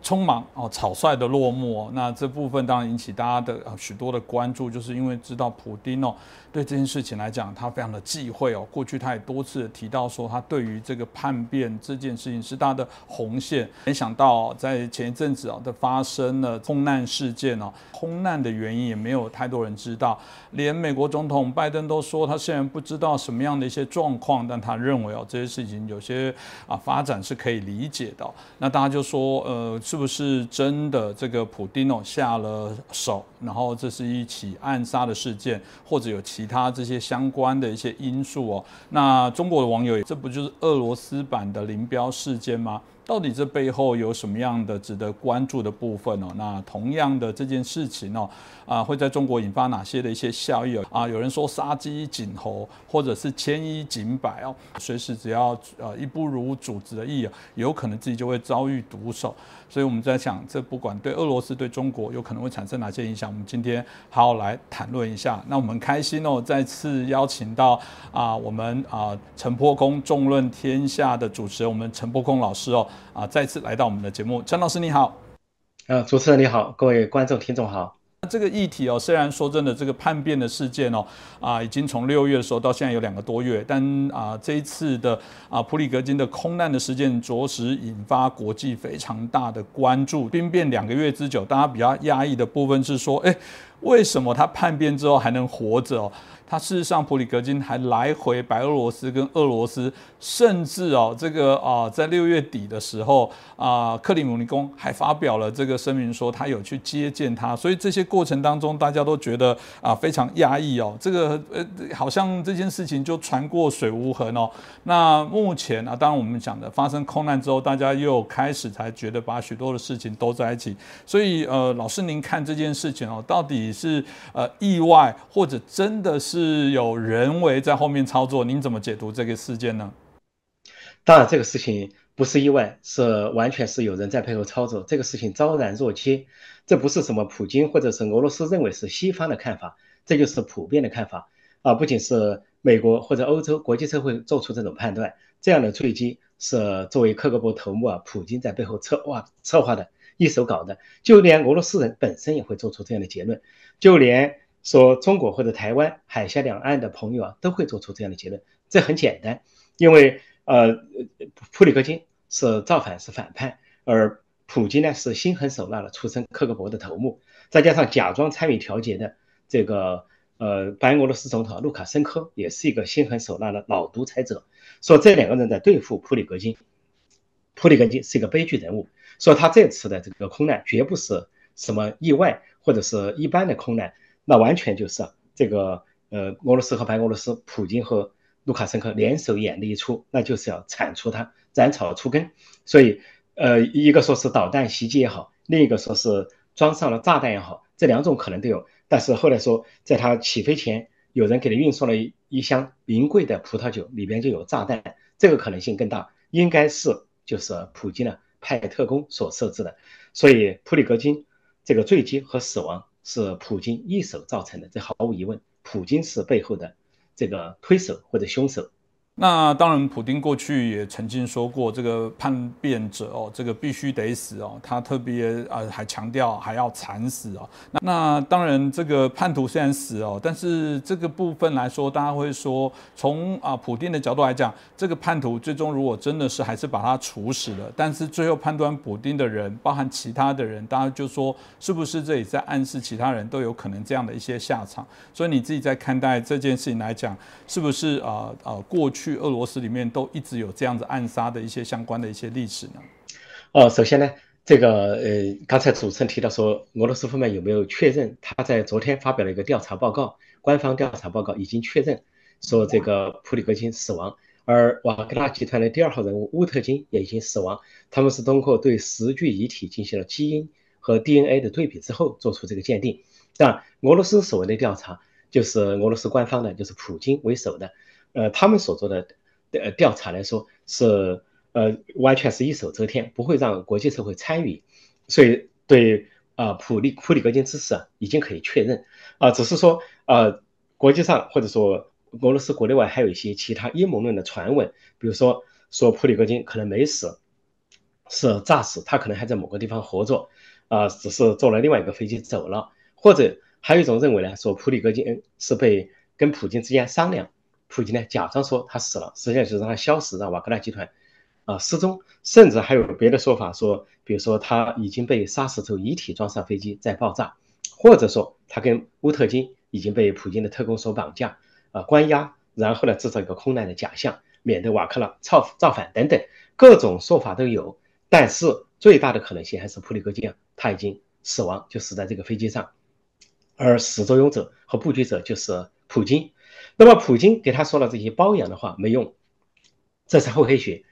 匆忙哦，草率的落幕哦，那这部分当然引起大家的许多的关注，就是因为知道普丁哦，对这件事情来讲，他非常的忌讳哦。过去他也多次提到说，他对于这个叛变这件事情是他的红线。没想到在前一阵子啊的发生了空难事件哦，空难的原因也没有太多人知道，连美国总统拜登都说他虽然不知道什么样的一些状况，但他认为哦这些事情有些啊发展是可以理解的。那大家就说呃。是不是真的这个普丁哦下了手，然后这是一起暗杀的事件，或者有其他这些相关的一些因素哦？那中国的网友，这不就是俄罗斯版的林彪事件吗？到底这背后有什么样的值得关注的部分哦？那同样的这件事情哦，啊，会在中国引发哪些的一些效益哦？啊，有人说杀鸡儆猴，或者是千一儆百哦，随时只要呃一不如组织的意，有可能自己就会遭遇毒手。所以我们在想，这不管对俄罗斯对中国有可能会产生哪些影响，我们今天好好来谈论一下。那我们开心哦，再次邀请到啊，我们啊陈破空众论天下的主持人，我们陈破空老师哦。啊，再次来到我们的节目。陈老师你好，呃，主持人你好，各位观众听众好。这个议题哦，虽然说真的，这个叛变的事件哦，啊，已经从六月的时候到现在有两个多月，但啊，这一次的啊普里格金的空难的事件，着实引发国际非常大的关注。兵变两个月之久，大家比较压抑的部分是说，哎，为什么他叛变之后还能活着哦？他事实上，普里格金还来回白俄罗斯跟俄罗斯，甚至哦，这个啊，在六月底的时候啊，克里姆林宫还发表了这个声明，说他有去接见他。所以这些过程当中，大家都觉得啊非常压抑哦。这个呃，好像这件事情就传过水无痕哦。那目前啊，当然我们讲的发生空难之后，大家又开始才觉得把许多的事情都在一起。所以呃，老师您看这件事情哦，到底是呃意外，或者真的是？是有人为在后面操作，您怎么解读这个事件呢？当然，这个事情不是意外，是完全是有人在背后操作。这个事情昭然若揭，这不是什么普京或者是俄罗斯认为是西方的看法，这就是普遍的看法啊！不仅是美国或者欧洲国际社会做出这种判断，这样的坠机是作为克格勃头目啊，普京在背后策划策划的一手搞的。就连俄罗斯人本身也会做出这样的结论，就连。说中国或者台湾海峡两岸的朋友啊，都会做出这样的结论。这很简单，因为呃，普里戈金是造反是反叛，而普京呢是心狠手辣的出身克格勃的头目，再加上假装参与调解的这个呃白俄罗斯总统卢卡申科也是一个心狠手辣的老独裁者。说这两个人在对付普里戈金，普里戈金是一个悲剧人物。说他这次的这个空难绝不是什么意外或者是一般的空难。那完全就是这个呃，俄罗斯和白俄罗斯，普京和卢卡申科联手演的一出，那就是要铲除他，斩草除根。所以，呃，一个说是导弹袭击也好，另一个说是装上了炸弹也好，这两种可能都有。但是后来说，在他起飞前，有人给他运送了一箱名贵的葡萄酒，里边就有炸弹，这个可能性更大，应该是就是普京呢派特工所设置的。所以，普里戈金这个坠机和死亡。是普京一手造成的，这毫无疑问，普京是背后的这个推手或者凶手。那当然，普京过去也曾经说过，这个叛变者哦，这个必须得死哦。他特别啊，还强调还要惨死哦。那那当然，这个叛徒虽然死哦，但是这个部分来说，大家会说，从啊普京的角度来讲，这个叛徒最终如果真的是还是把他处死了，但是最后判断普京的人，包含其他的人，大家就说是不是这里在暗示其他人都有可能这样的一些下场？所以你自己在看待这件事情来讲，是不是啊啊过去？去俄罗斯里面都一直有这样子暗杀的一些相关的一些历史呢？哦，首先呢，这个呃，刚才主持人提到说，俄罗斯方面有没有确认？他在昨天发表了一个调查报告，官方调查报告已经确认说这个普里戈金死亡，而瓦格纳集团的第二号人物乌特金也已经死亡。他们是通过对十具遗体进行了基因和 DNA 的对比之后做出这个鉴定。但俄罗斯所谓的调查，就是俄罗斯官方的，就是普京为首的。呃，他们所做的呃调查来说是呃完全是一手遮天，不会让国际社会参与，所以对啊普利普里戈金之死啊已经可以确认啊，只是说呃国际上或者说俄罗斯国内外还有一些其他阴谋论的传闻，比如说说普里戈金可能没死，是诈死，他可能还在某个地方活着啊，只是坐了另外一个飞机走了，或者还有一种认为呢，说普里戈金是被跟普京之间商量。普京呢，假装说他死了，实际上就是让他消失，让瓦格纳集团啊失踪，甚至还有别的说法，说比如说他已经被杀死之后，遗体装上飞机再爆炸，或者说他跟乌特金已经被普京的特工所绑架啊关押，然后呢制造一个空难的假象，免得瓦克纳造造反等等各种说法都有，但是最大的可能性还是普里戈金啊他已经死亡，就死在这个飞机上，而始作俑者和布局者就是普京。那么普京给他说了这些包养的话没用，这是厚黑学。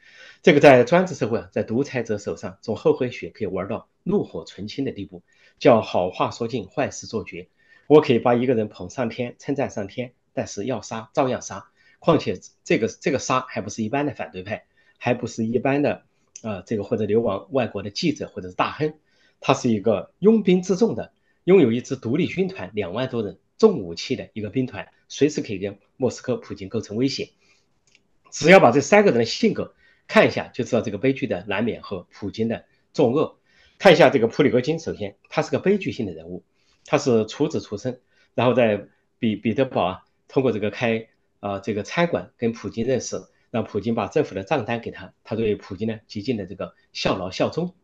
这个在专制社会啊，在独裁者手上，这种厚黑学可以玩到怒火纯青的地步，叫好话说尽，坏事做绝。我可以把一个人捧上天，称赞上天，但是要杀照样杀。况且这个这个杀还不是一般的反对派，还不是一般的啊这个或者流亡外国的记者或者是大亨，他是一个拥兵自重的，拥有一支独立军团两万多人。重武器的一个兵团，随时可以跟莫斯科普京构成威胁。只要把这三个人的性格看一下就知道这个悲剧的难免和普京的作恶。看一下这个普里戈金，首先他是个悲剧性的人物，他是厨子出身，然后在彼彼得堡啊，通过这个开啊这个餐馆跟普京认识，让普京把政府的账单给他，他对普京呢极尽的这个效劳效忠。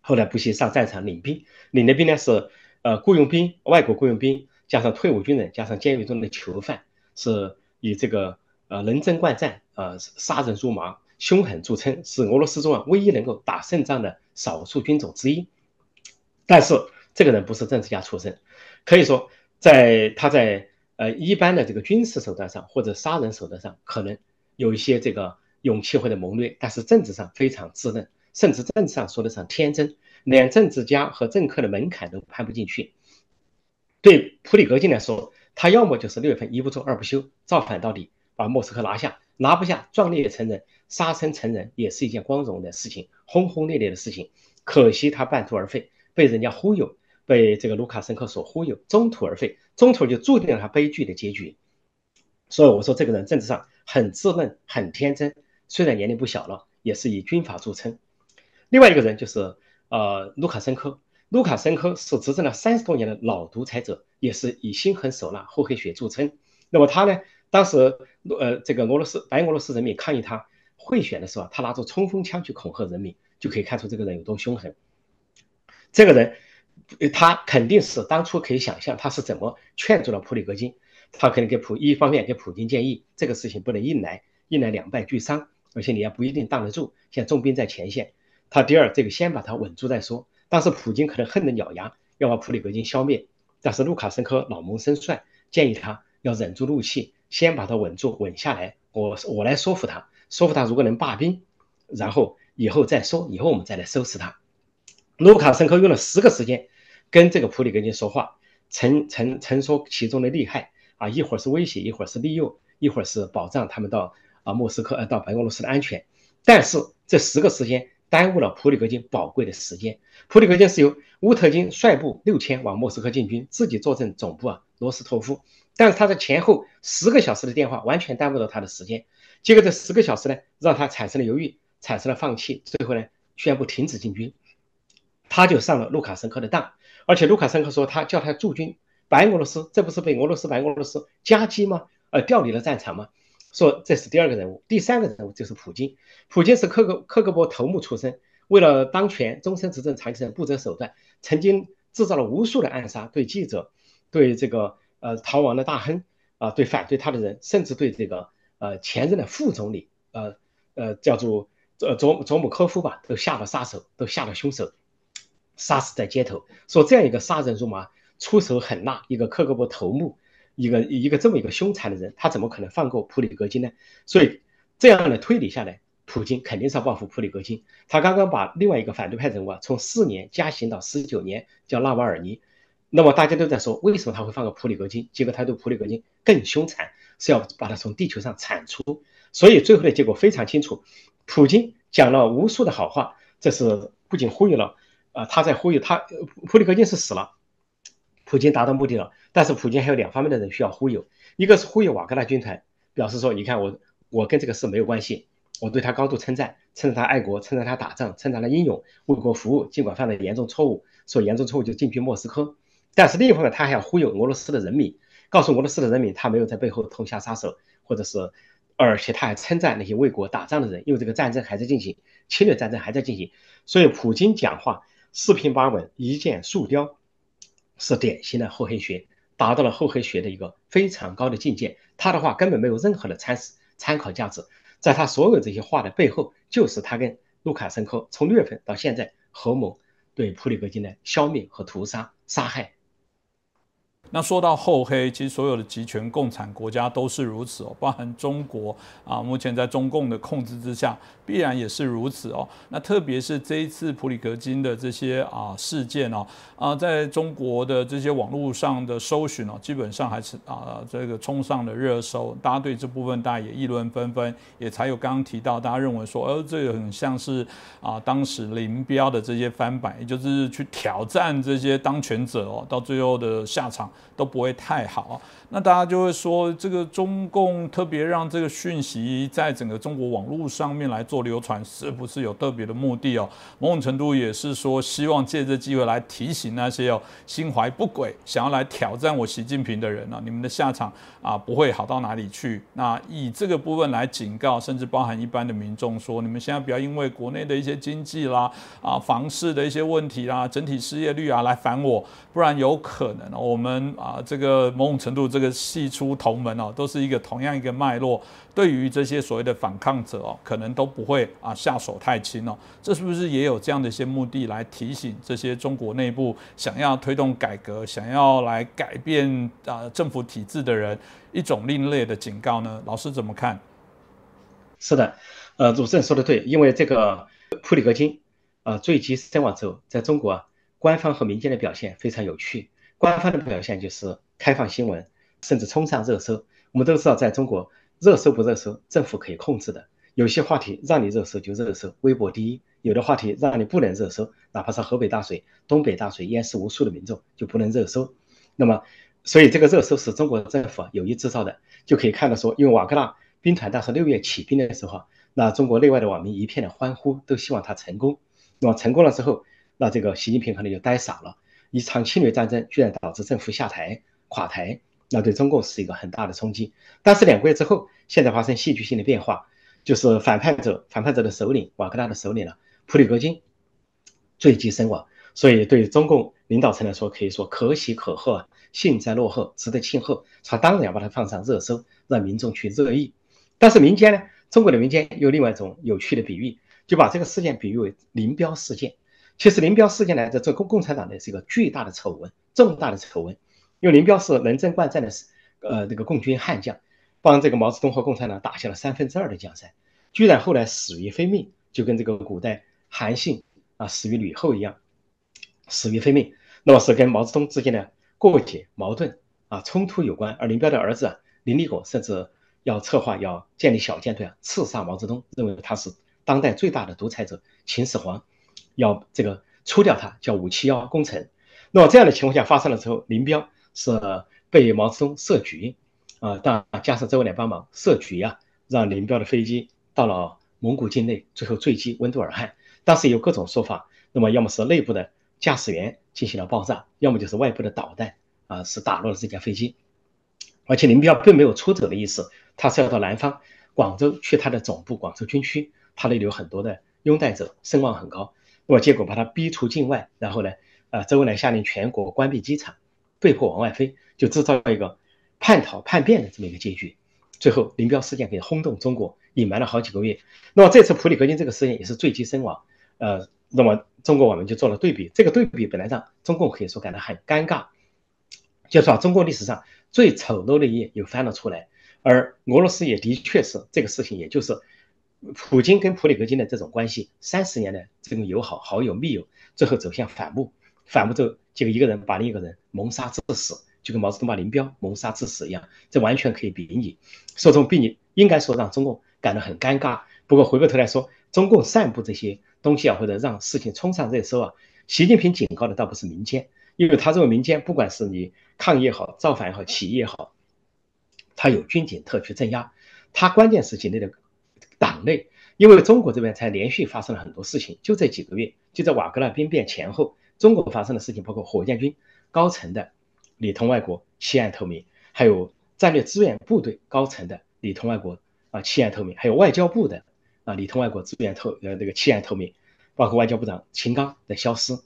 后来不惜上战场领兵，领的兵呢是呃雇佣兵、外国雇佣兵，加上退伍军人，加上监狱中的囚犯，是以这个呃能征惯战，呃杀人如麻、凶狠著称，是俄罗斯中啊唯一能够打胜仗的少数军种之一。但是这个人不是政治家出身，可以说在他在呃一般的这个军事手段上或者杀人手段上，可能有一些这个勇气或者谋略，但是政治上非常稚嫩。甚至政治上说得上天真，连政治家和政客的门槛都攀不进去。对普里戈金来说，他要么就是六月份一不做二不休，造反到底，把莫斯科拿下；拿不下，壮烈成人，杀身成仁，也是一件光荣的事情，轰轰烈烈的事情。可惜他半途而废，被人家忽悠，被这个卢卡申科所忽悠，中途而废，中途就注定了他悲剧的结局。所以我说，这个人政治上很稚嫩，很天真，虽然年龄不小了，也是以军阀著称。另外一个人就是呃卢卡申科，卢卡申科是执政了三十多年的老独裁者，也是以心狠手辣、厚黑学著称。那么他呢，当时呃这个俄罗斯白俄罗斯人民抗议他贿选的时候，他拿着冲锋枪去恐吓人民，就可以看出这个人有多凶狠。这个人他肯定是当初可以想象他是怎么劝阻了普里戈金，他可能给普一方面给普京建议，这个事情不能硬来，硬来两败俱伤，而且你也不一定挡得住，现在重兵在前线。他第二，这个先把他稳住再说。当时普京可能恨得咬牙，要把普里戈金消灭。但是卢卡申科老谋深算，建议他要忍住怒气，先把他稳住，稳下来。我我来说服他，说服他如果能罢兵，然后以后再说，以后我们再来收拾他。卢卡申科用了十个时间跟这个普里戈金说话，陈陈陈说其中的利害啊，一会儿是威胁，一会儿是利诱，一会儿是保障他们到啊莫斯科呃到白俄罗斯的安全。但是这十个时间。耽误了普里戈金宝贵的时间。普里戈金是由乌特金率部六千往莫斯科进军，自己坐镇总部啊罗斯托夫。但是他在前后十个小时的电话完全耽误了他的时间。结果这十个小时呢，让他产生了犹豫，产生了放弃，最后呢宣布停止进军。他就上了卢卡申科的当，而且卢卡申科说他叫他驻军白俄罗斯，这不是被俄罗斯白俄罗斯夹击吗？呃，调离了战场吗？说这是第二个人物，第三个人物就是普京。普京是克格克格勃头目出身，为了当权终身执政长期不择手段，曾经制造了无数的暗杀，对记者，对这个呃逃亡的大亨啊，对反对他的人，甚至对这个呃前任的副总理呃呃叫做呃佐佐姆科夫吧，都下了杀手，都下了凶手，杀死在街头。说这样一个杀人如麻、出手狠辣一个克格勃头目。一个一个这么一个凶残的人，他怎么可能放过普里戈金呢？所以这样的推理下来，普京肯定是要报复普里戈金。他刚刚把另外一个反对派人物啊，从四年加刑到十九年，叫纳瓦尔尼。那么大家都在说，为什么他会放过普里戈金？结果他对普里戈金更凶残，是要把他从地球上铲除。所以最后的结果非常清楚，普京讲了无数的好话，这是不仅呼吁了啊，他在呼吁他，普里戈金是死了。普京达到目的了，但是普京还有两方面的人需要忽悠，一个是忽悠瓦格纳军团，表示说，你看我我跟这个事没有关系，我对他高度称赞，称赞他爱国，称赞他打仗，称赞他英勇为国服务，尽管犯了严重错误，说严重错误就进军莫斯科。但是另一方面，他还要忽悠俄罗斯的人民，告诉俄罗斯的人民他没有在背后痛下杀手，或者是，而且他还称赞那些为国打仗的人，因为这个战争还在进行，侵略战争还在进行，所以普京讲话四平八稳，一箭数雕。是典型的厚黑学，达到了厚黑学的一个非常高的境界。他的话根本没有任何的参参考价值，在他所有这些话的背后，就是他跟卢卡申科从六月份到现在合谋对普里戈金的消灭和屠杀杀害。那说到厚黑，其实所有的集权共产国家都是如此哦，包含中国啊，目前在中共的控制之下，必然也是如此哦。那特别是这一次普里格金的这些啊事件哦，啊，在中国的这些网络上的搜寻哦，基本上还是啊这个冲上了热搜，大家对这部分大家也议论纷纷，也才有刚刚提到大家认为说，呃，这个很像是啊当时林彪的这些翻版，也就是去挑战这些当权者哦，到最后的下场。都不会太好。那大家就会说，这个中共特别让这个讯息在整个中国网络上面来做流传，是不是有特别的目的哦？某种程度也是说，希望借这机会来提醒那些哦心怀不轨、想要来挑战我习近平的人呢，你们的下场啊不会好到哪里去。那以这个部分来警告，甚至包含一般的民众说，你们现在不要因为国内的一些经济啦、啊房市的一些问题啦、整体失业率啊来烦我，不然有可能我们啊这个某种程度这这个系出同门哦，都是一个同样一个脉络。对于这些所谓的反抗者哦，可能都不会啊下手太轻哦。这是不是也有这样的一些目的来提醒这些中国内部想要推动改革、想要来改变啊政府体制的人一种另类的警告呢？老师怎么看？是的，呃，主持人说的对，因为这个普里戈金呃坠机身亡之后，在中国官方和民间的表现非常有趣。官方的表现就是开放新闻，甚至冲上热搜。我们都知道，在中国。热搜不热搜，政府可以控制的。有些话题让你热搜就热搜，微博第一；有的话题让你不能热搜，哪怕是河北大水、东北大水淹死无数的民众，就不能热搜。那么，所以这个热搜是中国政府有意制造的，就可以看到说，因为瓦格纳兵团当时六月起兵的时候，那中国内外的网民一片的欢呼，都希望他成功。那么成功了之后，那这个习近平可能就呆傻了。一场侵略战争居然导致政府下台、垮台。那对中共是一个很大的冲击，但是两个月之后，现在发生戏剧性的变化，就是反叛者、反叛者的首领瓦格纳的首领了，普里戈金坠机身亡，所以对中共领导层来说，可以说可喜可贺，幸灾乐祸，值得庆贺。他当然要把它放上热搜，让民众去热议。但是民间呢，中国的民间有另外一种有趣的比喻，就把这个事件比喻为林彪事件。其实林彪事件呢，在中共共产党呢是一个巨大的丑闻，重大的丑闻。因为林彪是能征惯战的，呃，这个共军悍将，帮这个毛泽东和共产党打下了三分之二的江山，居然后来死于非命，就跟这个古代韩信啊死于吕后一样，死于非命。那么是跟毛泽东之间的过节、矛盾啊冲突有关。而林彪的儿子啊林立果甚至要策划要建立小舰队啊刺杀毛泽东，认为他是当代最大的独裁者秦始皇，要这个除掉他，叫五七幺工程。那么这样的情况下发生了之后，林彪。是被毛泽东设局，啊，当加上周恩来帮忙设局啊，让林彪的飞机到了蒙古境内，最后坠机温都尔汗。当时有各种说法，那么要么是内部的驾驶员进行了爆炸，要么就是外部的导弹啊，是打落了这架飞机。而且林彪并没有出走的意思，他是要到南方广州去他的总部广州军区，他那里有很多的拥戴者，声望很高。那么结果把他逼出境外，然后呢，啊，周恩来下令全国关闭机场。被迫往外飞，就制造一个叛逃叛变的这么一个结局。最后，林彪事件给轰动中国，隐瞒了好几个月。那么这次普里戈金这个事件也是坠机身亡。呃，那么中国网民就做了对比，这个对比本来让中共可以说感到很尴尬，就是把中国历史上最丑陋的一页又翻了出来。而俄罗斯也的确是这个事情，也就是普京跟普里戈金的这种关系，三十年的这种友好、好友、密友，最后走向反目。反目之后，就一个人把另一个人谋杀致死，就跟毛泽东把林彪谋杀致死一样，这完全可以比拟。说这种比拟，应该说让中共感到很尴尬。不过回过头来说，中共散布这些东西啊，或者让事情冲上热搜啊，习近平警告的倒不是民间，因为他认为民间不管是你抗议也好、造反也好、起义也好，他有军警特区镇压，他关键是境内的党内，因为中国这边才连续发生了很多事情，就这几个月，就在瓦格纳兵变前后。中国发生的事情包括火箭军高层的里通外国、弃暗投明，还有战略支援部队高层的里通外国啊弃暗投明，还有外交部的啊里通外国支援透呃这个弃暗投明，包括外交部长秦刚的消失、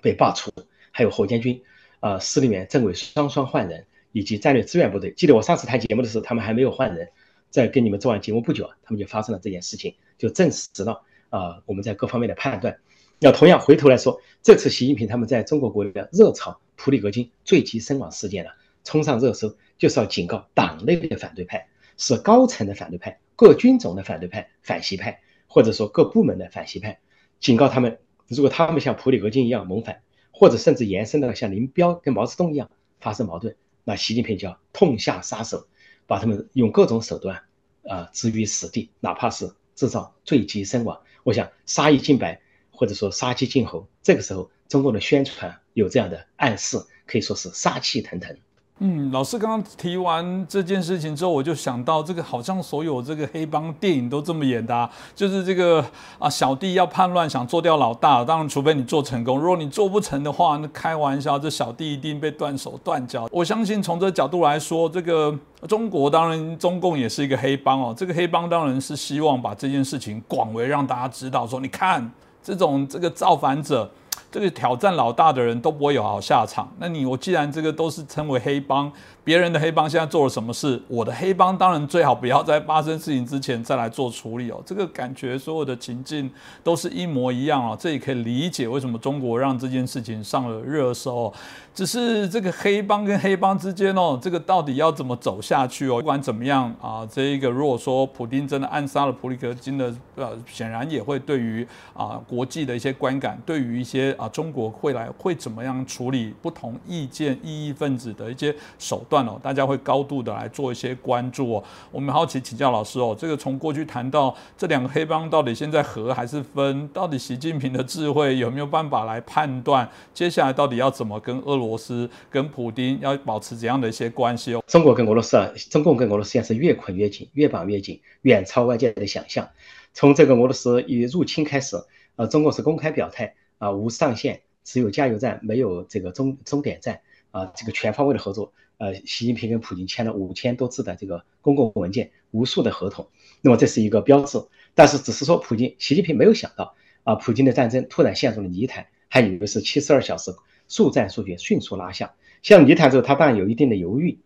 被罢黜，还有火箭军啊司令员政委双双换人，以及战略支援部队。记得我上次谈节目的时候，他们还没有换人，在跟你们做完节目不久啊，他们就发生了这件事情，就证实了啊我们在各方面的判断。要同样回头来说，这次习近平他们在中国国内的热炒普里戈金坠机身亡事件呢，冲上热搜，就是要警告党内的反对派，是高层的反对派、各军种的反对派、反习派，或者说各部门的反习派，警告他们，如果他们像普里戈金一样谋反，或者甚至延伸到像林彪跟毛泽东一样发生矛盾，那习近平就要痛下杀手，把他们用各种手段啊置于死地，哪怕是制造坠机身亡。我想杀一儆百。或者说杀鸡儆猴，这个时候中共的宣传有这样的暗示，可以说是杀气腾腾。嗯，老师刚刚提完这件事情之后，我就想到这个好像所有这个黑帮电影都这么演的，啊，就是这个啊小弟要叛乱，想做掉老大，当然除非你做成功，如果你做不成的话，那开玩笑，这小弟一定被断手断脚。我相信从这个角度来说，这个中国当然中共也是一个黑帮哦，这个黑帮当然是希望把这件事情广为让大家知道，说你看这种这个造反者。这个挑战老大的人都不会有好下场。那你我既然这个都是称为黑帮。别人的黑帮现在做了什么事？我的黑帮当然最好不要在发生事情之前再来做处理哦。这个感觉所有的情境都是一模一样哦，这也可以理解为什么中国让这件事情上了热搜。只是这个黑帮跟黑帮之间哦，这个到底要怎么走下去哦？不管怎么样啊，这一个如果说普丁真的暗杀了普里格金的，呃，显然也会对于啊国际的一些观感，对于一些啊中国会来会怎么样处理不同意见异议分子的一些手段。段哦，大家会高度的来做一些关注哦。我们好奇请教老师哦，这个从过去谈到这两个黑帮到底现在合还是分？到底习近平的智慧有没有办法来判断接下来到底要怎么跟俄罗斯、跟普京要保持怎样的一些关系哦？中国跟俄罗斯啊，中共跟俄罗斯现在是越捆越紧，越绑越紧，远超外界的想象。从这个俄罗斯一入侵开始，呃，中国是公开表态啊，无上限，只有加油站，没有这个终终点站啊，这个全方位的合作。呃，习近平跟普京签了五千多字的这个公共文件，无数的合同，那么这是一个标志。但是只是说，普京、习近平没有想到啊，普京的战争突然陷入了泥潭，还以为是七十二小时速战速决，迅速拿下。陷入泥潭之后，他当然有一定的犹豫，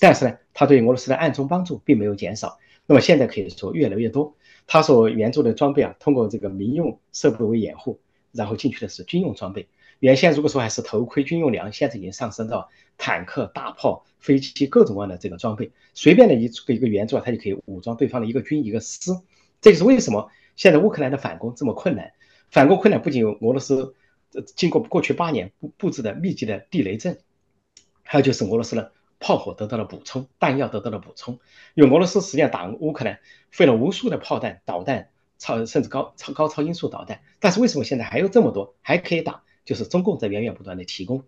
但是呢，他对俄罗斯的暗中帮助并没有减少。那么现在可以说越来越多，他所援助的装备啊，通过这个民用设备为掩护，然后进去的是军用装备。原先如果说还是头盔、军用粮，现在已经上升到坦克、大炮、飞机各种各样的这个装备，随便的一个一个援助啊，它就可以武装对方的一个军一个师。这就是为什么现在乌克兰的反攻这么困难。反攻困难不仅有俄罗斯经过过去八年布布置的密集的地雷阵，还有就是俄罗斯的炮火得到了补充，弹药得到了补充。因为俄罗斯实际上打乌克兰费了无数的炮弹、导弹、超甚至高超高超音速导弹，但是为什么现在还有这么多还可以打？就是中共在源源不断的提供，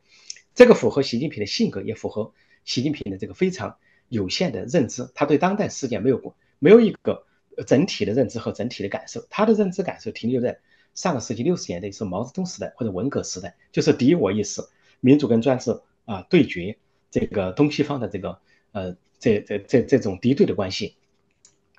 这个符合习近平的性格，也符合习近平的这个非常有限的认知。他对当代事件没有过没有一个整体的认知和整体的感受，他的认知感受停留在上个世纪六十年代是毛泽东时代或者文革时代，就是敌我意识、民主跟专制啊对决，这个东西方的这个呃这这这这种敌对的关系，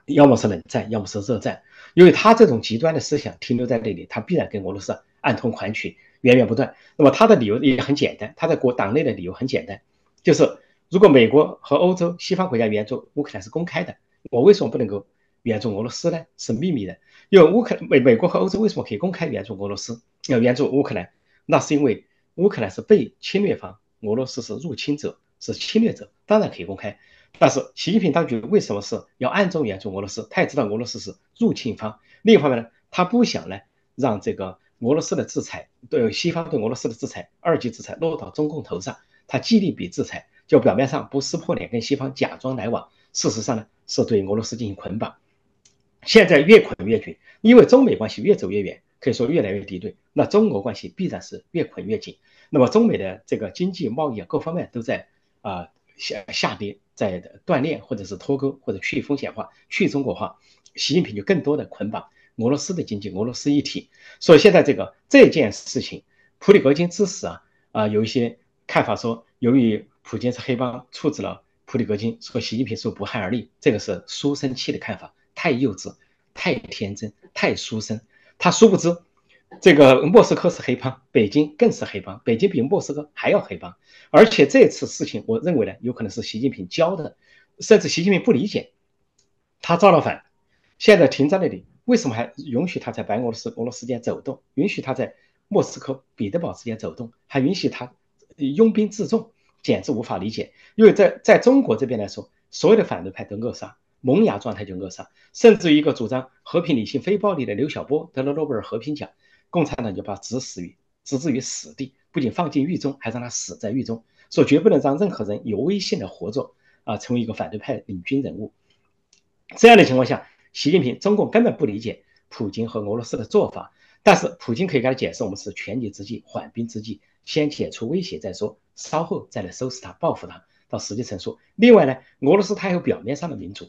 要么是冷战，要么是热战。因为他这种极端的思想停留在那里，他必然跟俄罗斯暗通款曲。源源不断。那么他的理由也很简单，他在国党内的理由很简单，就是如果美国和欧洲西方国家援助乌克兰是公开的，我为什么不能够援助俄罗斯呢？是秘密的。因为乌克美美国和欧洲为什么可以公开援助俄罗斯？要援助乌克兰，那是因为乌克兰是被侵略方，俄罗斯是入侵者，是侵略者，当然可以公开。但是习近平当局为什么是要暗中援助俄罗斯？他也知道俄罗斯是入侵方。另一方面呢，他不想呢让这个。俄罗斯的制裁对西方对俄罗斯的制裁，二级制裁落到中共头上，他极力比制裁，就表面上不撕破脸跟西方假装来往，事实上呢是对俄罗斯进行捆绑。现在越捆越紧，因为中美关系越走越远，可以说越来越敌对，那中俄关系必然是越捆越紧。那么中美的这个经济贸易各方面都在啊下下跌，在锻炼或者是脱钩或者去风险化、去中国化，习近平就更多的捆绑。俄罗斯的经济，俄罗斯一体，所以现在这个这件事情，普里格金之死啊啊，有一些看法说，由于普京是黑帮处置了普里格金，说习近平是不寒而栗，这个是书生气的看法，太幼稚，太天真，太书生。他殊不知，这个莫斯科是黑帮，北京更是黑帮，北京比莫斯科还要黑帮。而且这次事情，我认为呢，有可能是习近平教的，甚至习近平不理解，他造了反，现在停在那里。为什么还允许他在白俄罗斯、俄罗斯间走动？允许他在莫斯科、彼得堡之间走动，还允许他拥兵自重，简直无法理解。因为在在中国这边来说，所有的反对派都扼杀，萌芽状态就扼杀，甚至于一个主张和平、理性、非暴力的刘晓波得了诺贝尔和平奖，共产党就把他置死于置之于死地，不仅放进狱中，还让他死在狱中，说绝不能让任何人有威信的活着啊，成为一个反对派领军人物。这样的情况下。习近平，中共根本不理解普京和俄罗斯的做法。但是普京可以给他解释，我们是权宜之计，缓兵之计，先解除威胁再说，稍后再来收拾他，报复他，到时机成熟。另外呢，俄罗斯它有表面上的民主，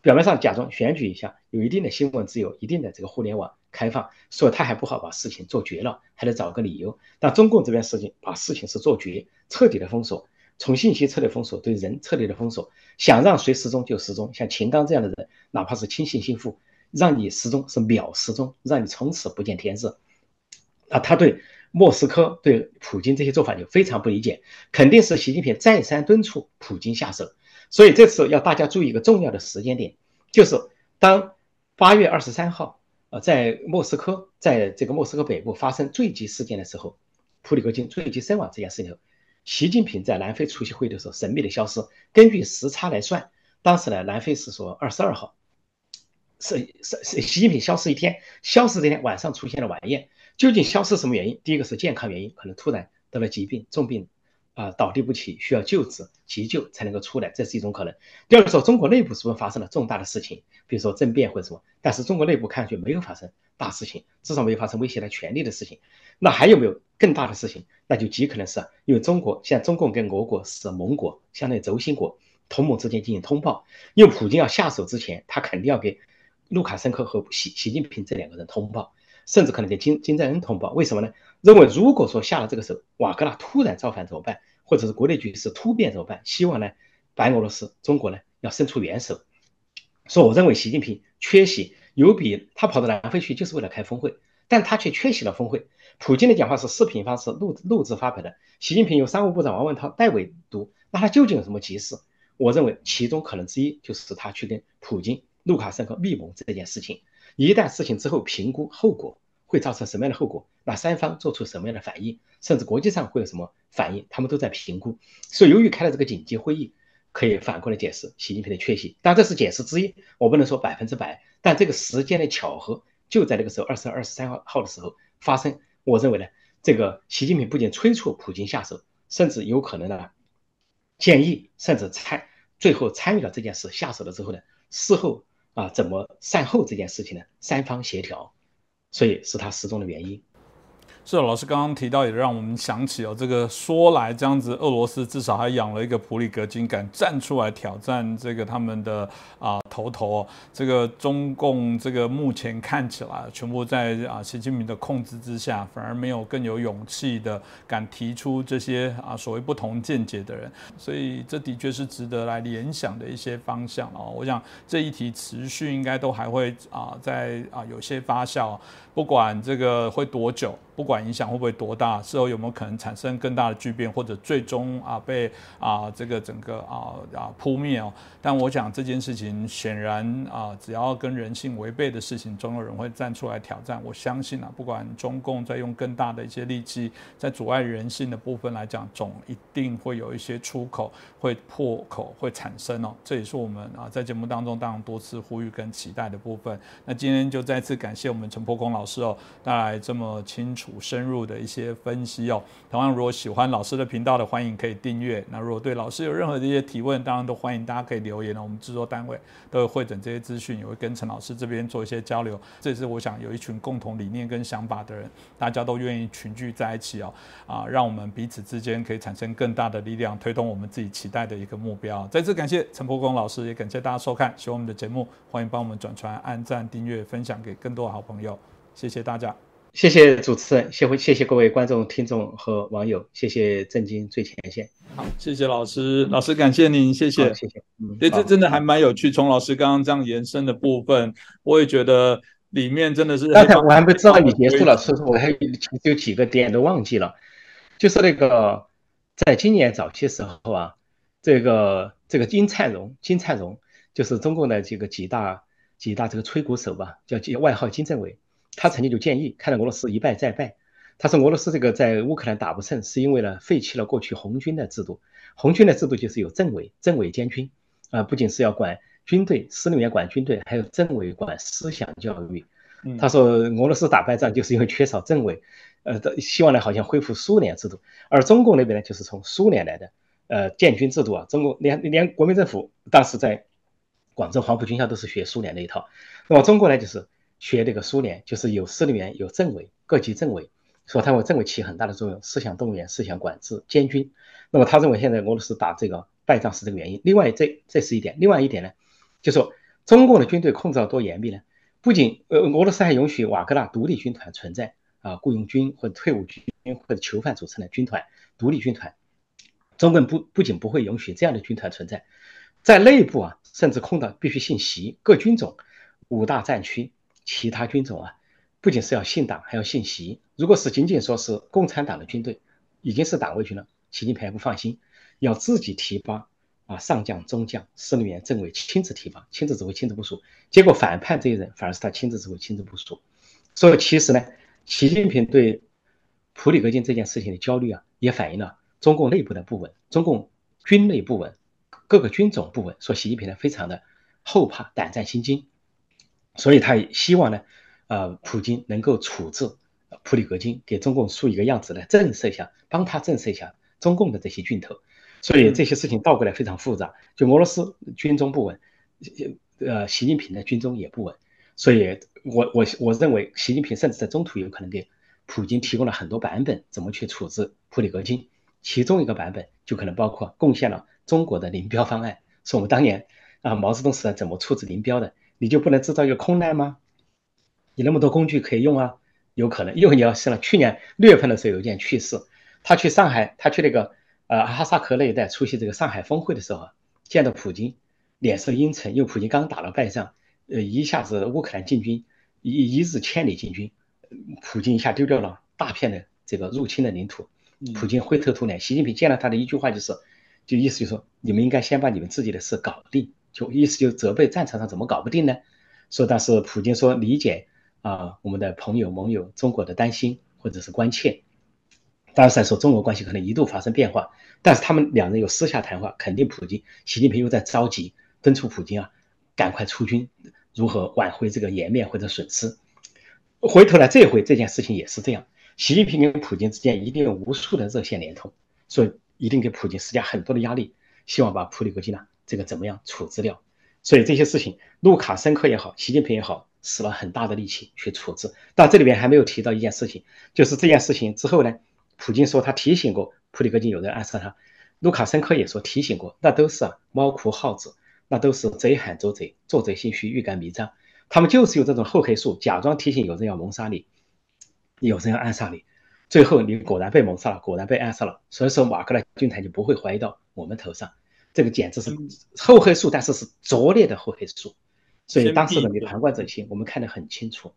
表面上假装选举一下，有一定的新闻自由，一定的这个互联网开放，所以他还不好把事情做绝了，还得找个理由。但中共这边事情把事情是做绝，彻底的封锁，从信息彻底封锁，对人彻底的封锁，想让谁失踪就失踪，像秦刚这样的人，哪怕是亲信心腹。让你失踪是秒失踪，让你从此不见天日。啊，他对莫斯科、对普京这些做法就非常不理解，肯定是习近平再三敦促普京下手。所以这次要大家注意一个重要的时间点，就是当八月二十三号，呃，在莫斯科，在这个莫斯科北部发生坠机事件的时候，普里戈金坠机身亡这件事情，习近平在南非出席会的时候神秘的消失。根据时差来算，当时呢，南非是说二十二号。是是是，习近平消失一天，消失这天晚上出现了晚宴，究竟消失什么原因？第一个是健康原因，可能突然得了疾病，重病，啊，倒地不起，需要救治急救才能够出来，这是一种可能。第二个说中国内部是不是发生了重大的事情，比如说政变或者什么？但是中国内部看上去没有发生大事情，至少没有发生威胁他权力的事情。那还有没有更大的事情？那就极可能是因为中国现在中共跟俄国是盟国，相当于轴心国，同盟之间进行通报，因为普京要下手之前，他肯定要给。卢卡申科和习习近平这两个人通报，甚至可能给金金正恩通报。为什么呢？认为如果说下了这个手，瓦格纳突然造反怎么办？或者是国内局势突变怎么办？希望呢，白俄罗斯、中国呢要伸出援手。说我认为习近平缺席，有比他跑到南非去就是为了开峰会，但他却缺席了峰会。普京的讲话是视频方式录录制发表的，习近平由商务部长王文涛代为读。那他究竟有什么急事？我认为其中可能之一就是他去跟普京。卢卡申科密谋这件事情，一旦事情之后评估后果会造成什么样的后果，那三方做出什么样的反应，甚至国际上会有什么反应，他们都在评估。所以，由于开了这个紧急会议，可以反过来解释习近平的缺席。当然，这是解释之一，我不能说百分之百。但这个时间的巧合就在那个时候，二十二、二十三号号的时候发生。我认为呢，这个习近平不仅催促普京下手，甚至有可能呢建议，甚至参最后参与了这件事下手了之后呢，事后。啊，怎么善后这件事情呢？三方协调，所以是他失踪的原因。是老师刚刚提到，也让我们想起哦，这个说来这样子，俄罗斯至少还养了一个普里格金，敢站出来挑战这个他们的啊头头。这个中共这个目前看起来全部在啊习近平的控制之下，反而没有更有勇气的敢提出这些啊所谓不同见解的人。所以这的确是值得来联想的一些方向哦。我想这一题持续应该都还会啊在啊有些发酵。不管这个会多久，不管影响会不会多大，事后有没有可能产生更大的巨变，或者最终啊被啊这个整个啊啊扑灭哦。但我想这件事情显然啊，只要跟人性违背的事情，总有人会站出来挑战。我相信啊，不管中共在用更大的一些力气，在阻碍人性的部分来讲，总一定会有一些出口会破口会产生哦。这也是我们啊在节目当中当然多次呼吁跟期待的部分。那今天就再次感谢我们陈破公老师是哦，带来这么清楚深入的一些分析哦。同样，如果喜欢老师的频道的，欢迎可以订阅。那如果对老师有任何的一些提问，当然都欢迎大家可以留言哦。我们制作单位都会会诊这些资讯，也会跟陈老师这边做一些交流。这也是我想有一群共同理念跟想法的人，大家都愿意群聚在一起哦，啊，让我们彼此之间可以产生更大的力量，推动我们自己期待的一个目标。再次感谢陈伯公老师，也感谢大家收看，喜欢我们的节目，欢迎帮我们转传、按赞、订阅、分享给更多好朋友。谢谢大家，谢谢主持人，谢谢谢各位观众、听众和网友，谢谢震惊最前线。好，谢谢老师，老师感谢您，谢谢谢谢。嗯，对，这真的还蛮有趣。从老师刚刚这样延伸的部分，我也觉得里面真的是。刚才我还不知道你结束了，所以说我还有几个点都忘记了，就是那个在今年早期时候啊，这个这个金灿荣，金灿荣就是中共的这个几大几大这个吹鼓手吧，叫外号金政委。他曾经就建议，看到俄罗斯一败再败，他说俄罗斯这个在乌克兰打不胜，是因为呢废弃了过去红军的制度。红军的制度就是有政委，政委兼军，啊，不仅是要管军队，司令员管军队，还有政委管思想教育。他说俄罗斯打败仗就是因为缺少政委，呃，希望呢好像恢复苏联制度，而中共那边呢就是从苏联来的，呃，建军制度啊，中共连连国民政府当时在广州黄埔军校都是学苏联那一套，那么中国呢就是。学这个苏联，就是有司令员，有政委，各级政委，说他为政委起很大的作用，思想动员、思想管制、监军。那么他认为现在俄罗斯打这个败仗是这个原因。另外，这这是一点。另外一点呢，就说中共的军队控制多严密呢？不仅呃，俄罗斯还允许瓦格纳独立军团存在啊，雇佣军或者退伍军或者囚犯组成的军团、独立军团。中共不不仅不会允许这样的军团存在，在内部啊，甚至控到必须信习，各军种、五大战区、其他军种啊，不仅是要信党，还要信习。如果是仅仅说是共产党的军队，已经是党卫军了，习近平还不放心，要自己提拔啊，上将、中将、司令员、政委亲自提拔、亲自指挥、亲自部署。结果反叛这些人，反而是他亲自指挥、亲自部署。所以其实呢，习近平对普里戈金这件事情的焦虑啊，也反映了。中共内部的不稳，中共军内不稳，各个军种不稳，说习近平呢非常的后怕、胆战心惊，所以他也希望呢，呃，普京能够处置普里格金，给中共树一个样子来震慑一下，帮他震慑一下中共的这些军头。所以这些事情倒过来非常复杂，就俄罗斯军中不稳，呃，习近平的军中也不稳，所以我我我认为习近平甚至在中途有可能给普京提供了很多版本，怎么去处置普里格金。其中一个版本就可能包括贡献了中国的林彪方案，是我们当年啊毛泽东时代怎么处置林彪的？你就不能制造一个空难吗？你那么多工具可以用啊，有可能。因为你要想了，去年六月份的时候有一件趣事，他去上海，他去那个呃哈萨克那一带出席这个上海峰会的时候，见到普京，脸色阴沉，因为普京刚打了败仗，呃一下子乌克兰进军一一日千里进军，普京一下丢掉了大片的这个入侵的领土。普京灰头土脸，习近平见了他的一句话就是，就意思就是说，你们应该先把你们自己的事搞定，就意思就责备战场上怎么搞不定呢？说但是普京说理解啊，我们的朋友盟友中国的担心或者是关切，当时来说中俄关系可能一度发生变化，但是他们两人有私下谈话，肯定普京，习近平又在着急敦促普京啊，赶快出军，如何挽回这个颜面或者损失？回头来这回这件事情也是这样。习近平跟普京之间一定有无数的热线连通，所以一定给普京施加很多的压力，希望把普里戈金呢这个怎么样处置掉。所以这些事情，卢卡申科也好，习近平也好，使了很大的力气去处置。但这里面还没有提到一件事情，就是这件事情之后呢，普京说他提醒过普里戈金有人暗杀他，卢卡申科也说提醒过，那都是啊猫哭耗子，那都是贼喊捉贼，做贼心虚，欲盖弥彰。他们就是有这种厚黑术，假装提醒有人要谋杀你。有人要暗杀你，最后你果然被谋杀了，果然被暗杀了。所以说，马克莱军团就不会怀疑到我们头上。这个简直是厚黑术，但是是拙劣的厚黑术。所以当时的你旁观者清，我们看得很清楚。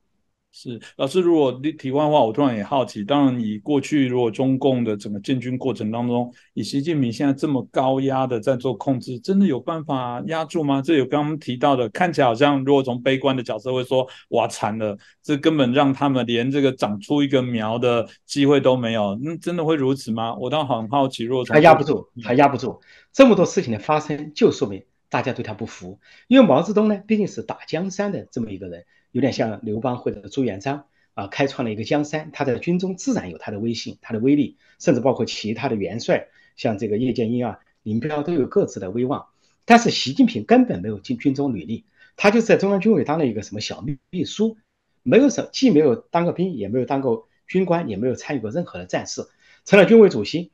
是老师，如果提问的话，我突然也好奇，当然你过去如果中共的整个建军过程当中，以习近平现在这么高压的在做控制，真的有办法压住吗？这有刚刚提到的，看起来好像如果从悲观的角色会说，哇惨了，这根本让他们连这个长出一个苗的机会都没有，那真的会如此吗？我倒很好奇，如果他压不住，他压不住，这么多事情的发生，就说明大家对他不服，因为毛泽东呢，毕竟是打江山的这么一个人。有点像刘邦或者朱元璋啊，开创了一个江山，他在军中自然有他的威信、他的威力，甚至包括其他的元帅，像这个叶剑英啊、林彪都有各自的威望。但是习近平根本没有进军中履历，他就是在中央军委当了一个什么小秘秘书，没有什既没有当过兵，也没有当过军官，也没有参与过任何的战事，成了军委主席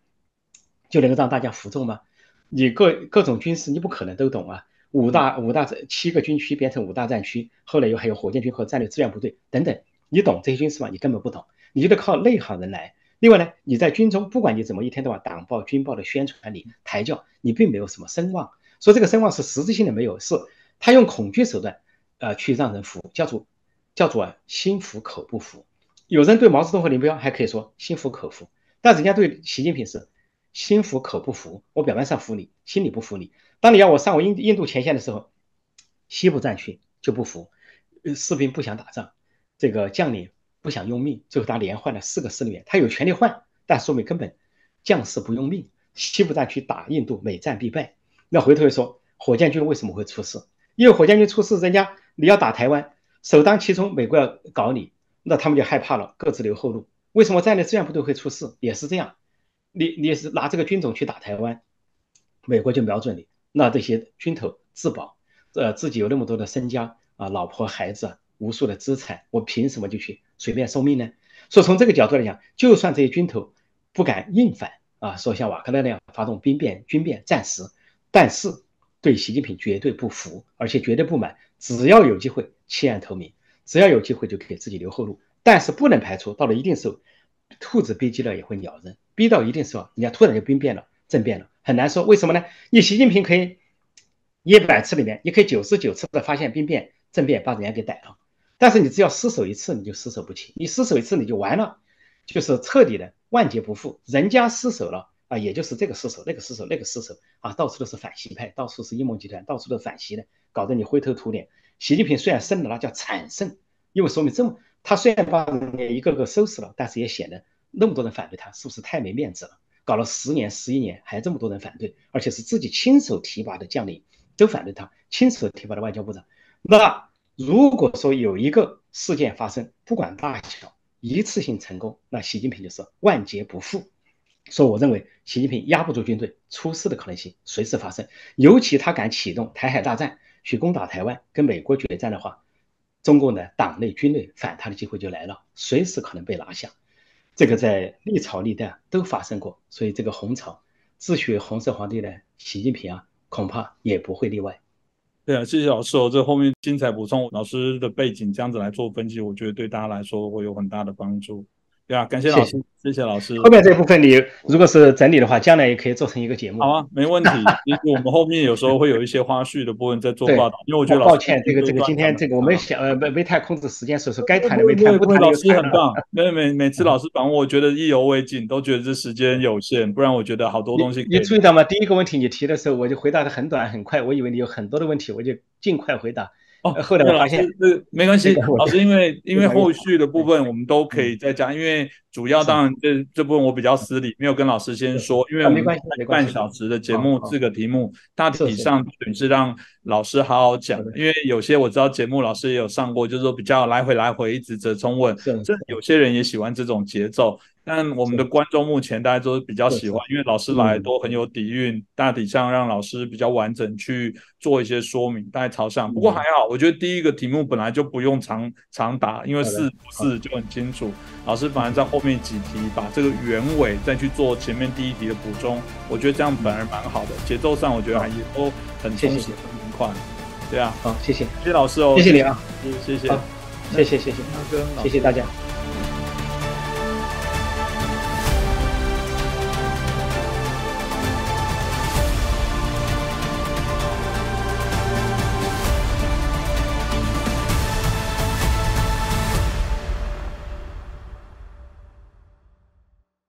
就能够让大家服众吗？你各各种军事你不可能都懂啊。五大五大七个军区变成五大战区，后来又还有火箭军和战略支援部队等等，你懂这些军事吗？你根本不懂，你就得靠内行人来。另外呢，你在军中，不管你怎么一天到晚党报军报的宣传你抬轿，你并没有什么声望。说这个声望是实质性的没有，是他用恐惧手段，呃，去让人服，叫做叫做心服口不服。有人对毛泽东和林彪还可以说心服口服，但人家对习近平是心服口不服。我表面上服你，心里不服你。当你要我上我印印度前线的时候，西部战区就不服，士兵不想打仗，这个将领不想用命，最后他连换了四个司令员，他有权利换，但说明根本将士不用命。西部战区打印度，每战必败。那回头又说，火箭军为什么会出事？因为火箭军出事，人家你要打台湾，首当其冲，美国要搞你，那他们就害怕了，各自留后路。为什么战略支援部队会出事？也是这样，你你是拿这个军种去打台湾，美国就瞄准你。那这些军头自保，呃，自己有那么多的身家啊，老婆孩子无数的资产，我凭什么就去随便送命呢？所以从这个角度来讲，就算这些军头不敢硬反啊，说像瓦格纳那样发动兵变、军变，暂时，但是对习近平绝对不服，而且绝对不满。只要有机会弃暗投明，只要有机会就给自己留后路。但是不能排除到了一定时候，兔子逼急了也会咬人，逼到一定时候，人家突然就兵变了、政变了，很难说为什么呢？你习近平可以一百次里面，你可以九十九次的发现兵变、政变，把人家给逮了。但是你只要失手一次，你就失手不起。你失手一次，你就完了，就是彻底的万劫不复。人家失手了啊，也就是这个失手、那个失手、那个失手啊，到处都是反习派，到处是阴谋集团，到处都反习的，搞得你灰头土脸。习近平虽然胜了，那叫惨胜，因为说明这么他虽然把人家一个个收拾了，但是也显得那么多人反对他，是不是太没面子了？搞了十年、十一年，还这么多人反对，而且是自己亲手提拔的将领都反对他，亲手提拔的外交部长，那。如果说有一个事件发生，不管大小，一次性成功，那习近平就是万劫不复。所以我认为，习近平压不住军队，出事的可能性随时发生。尤其他敢启动台海大战，去攻打台湾，跟美国决战的话，中共的党内军队反他的机会就来了，随时可能被拿下。这个在历朝历代都发生过，所以这个红朝自诩红色皇帝的习近平啊，恐怕也不会例外。对啊，谢谢老师哦，这后面精彩补充，老师的背景这样子来做分析，我觉得对大家来说会有很大的帮助。对啊，感谢老师，谢谢老师。后面这部分你如果是整理的话，将来也可以做成一个节目。好啊，没问题。其实我们后面有时候会有一些花絮的部分在做报道，因为我觉得抱歉，这个这个今天这个我们想呃没没太控制时间，所以说该谈的没谈。不老师很棒，每每每次老师访问，我觉得意犹未尽，都觉得这时间有限，不然我觉得好多东西。你注意到吗？第一个问题你提的时候，我就回答的很短很快，我以为你有很多的问题，我就尽快回答。哦，后来我发现，这没关系，老师，因为因为后续的部分我们都可以再讲，因为主要当然这这部分我比较私礼，没有跟老师先说，因为我们半小时的节目四个题目，大体上准是让老师好好讲，因为有些我知道节目老师也有上过，就是说比较来回来回一直折中问，这有些人也喜欢这种节奏。但我们的观众目前大家都比较喜欢，因为老师来都很有底蕴，大体上让老师比较完整去做一些说明，大概朝向。不过还好，我觉得第一个题目本来就不用长长答，因为是不是就很清楚。老师反而在后面几题把这个原委再去做前面第一题的补充，我觉得这样反而蛮好的，节奏上我觉得还也都很充实、很明快。对啊，好，谢谢，谢谢老师哦，谢谢你啊，谢谢，谢谢。谢谢，谢谢大家。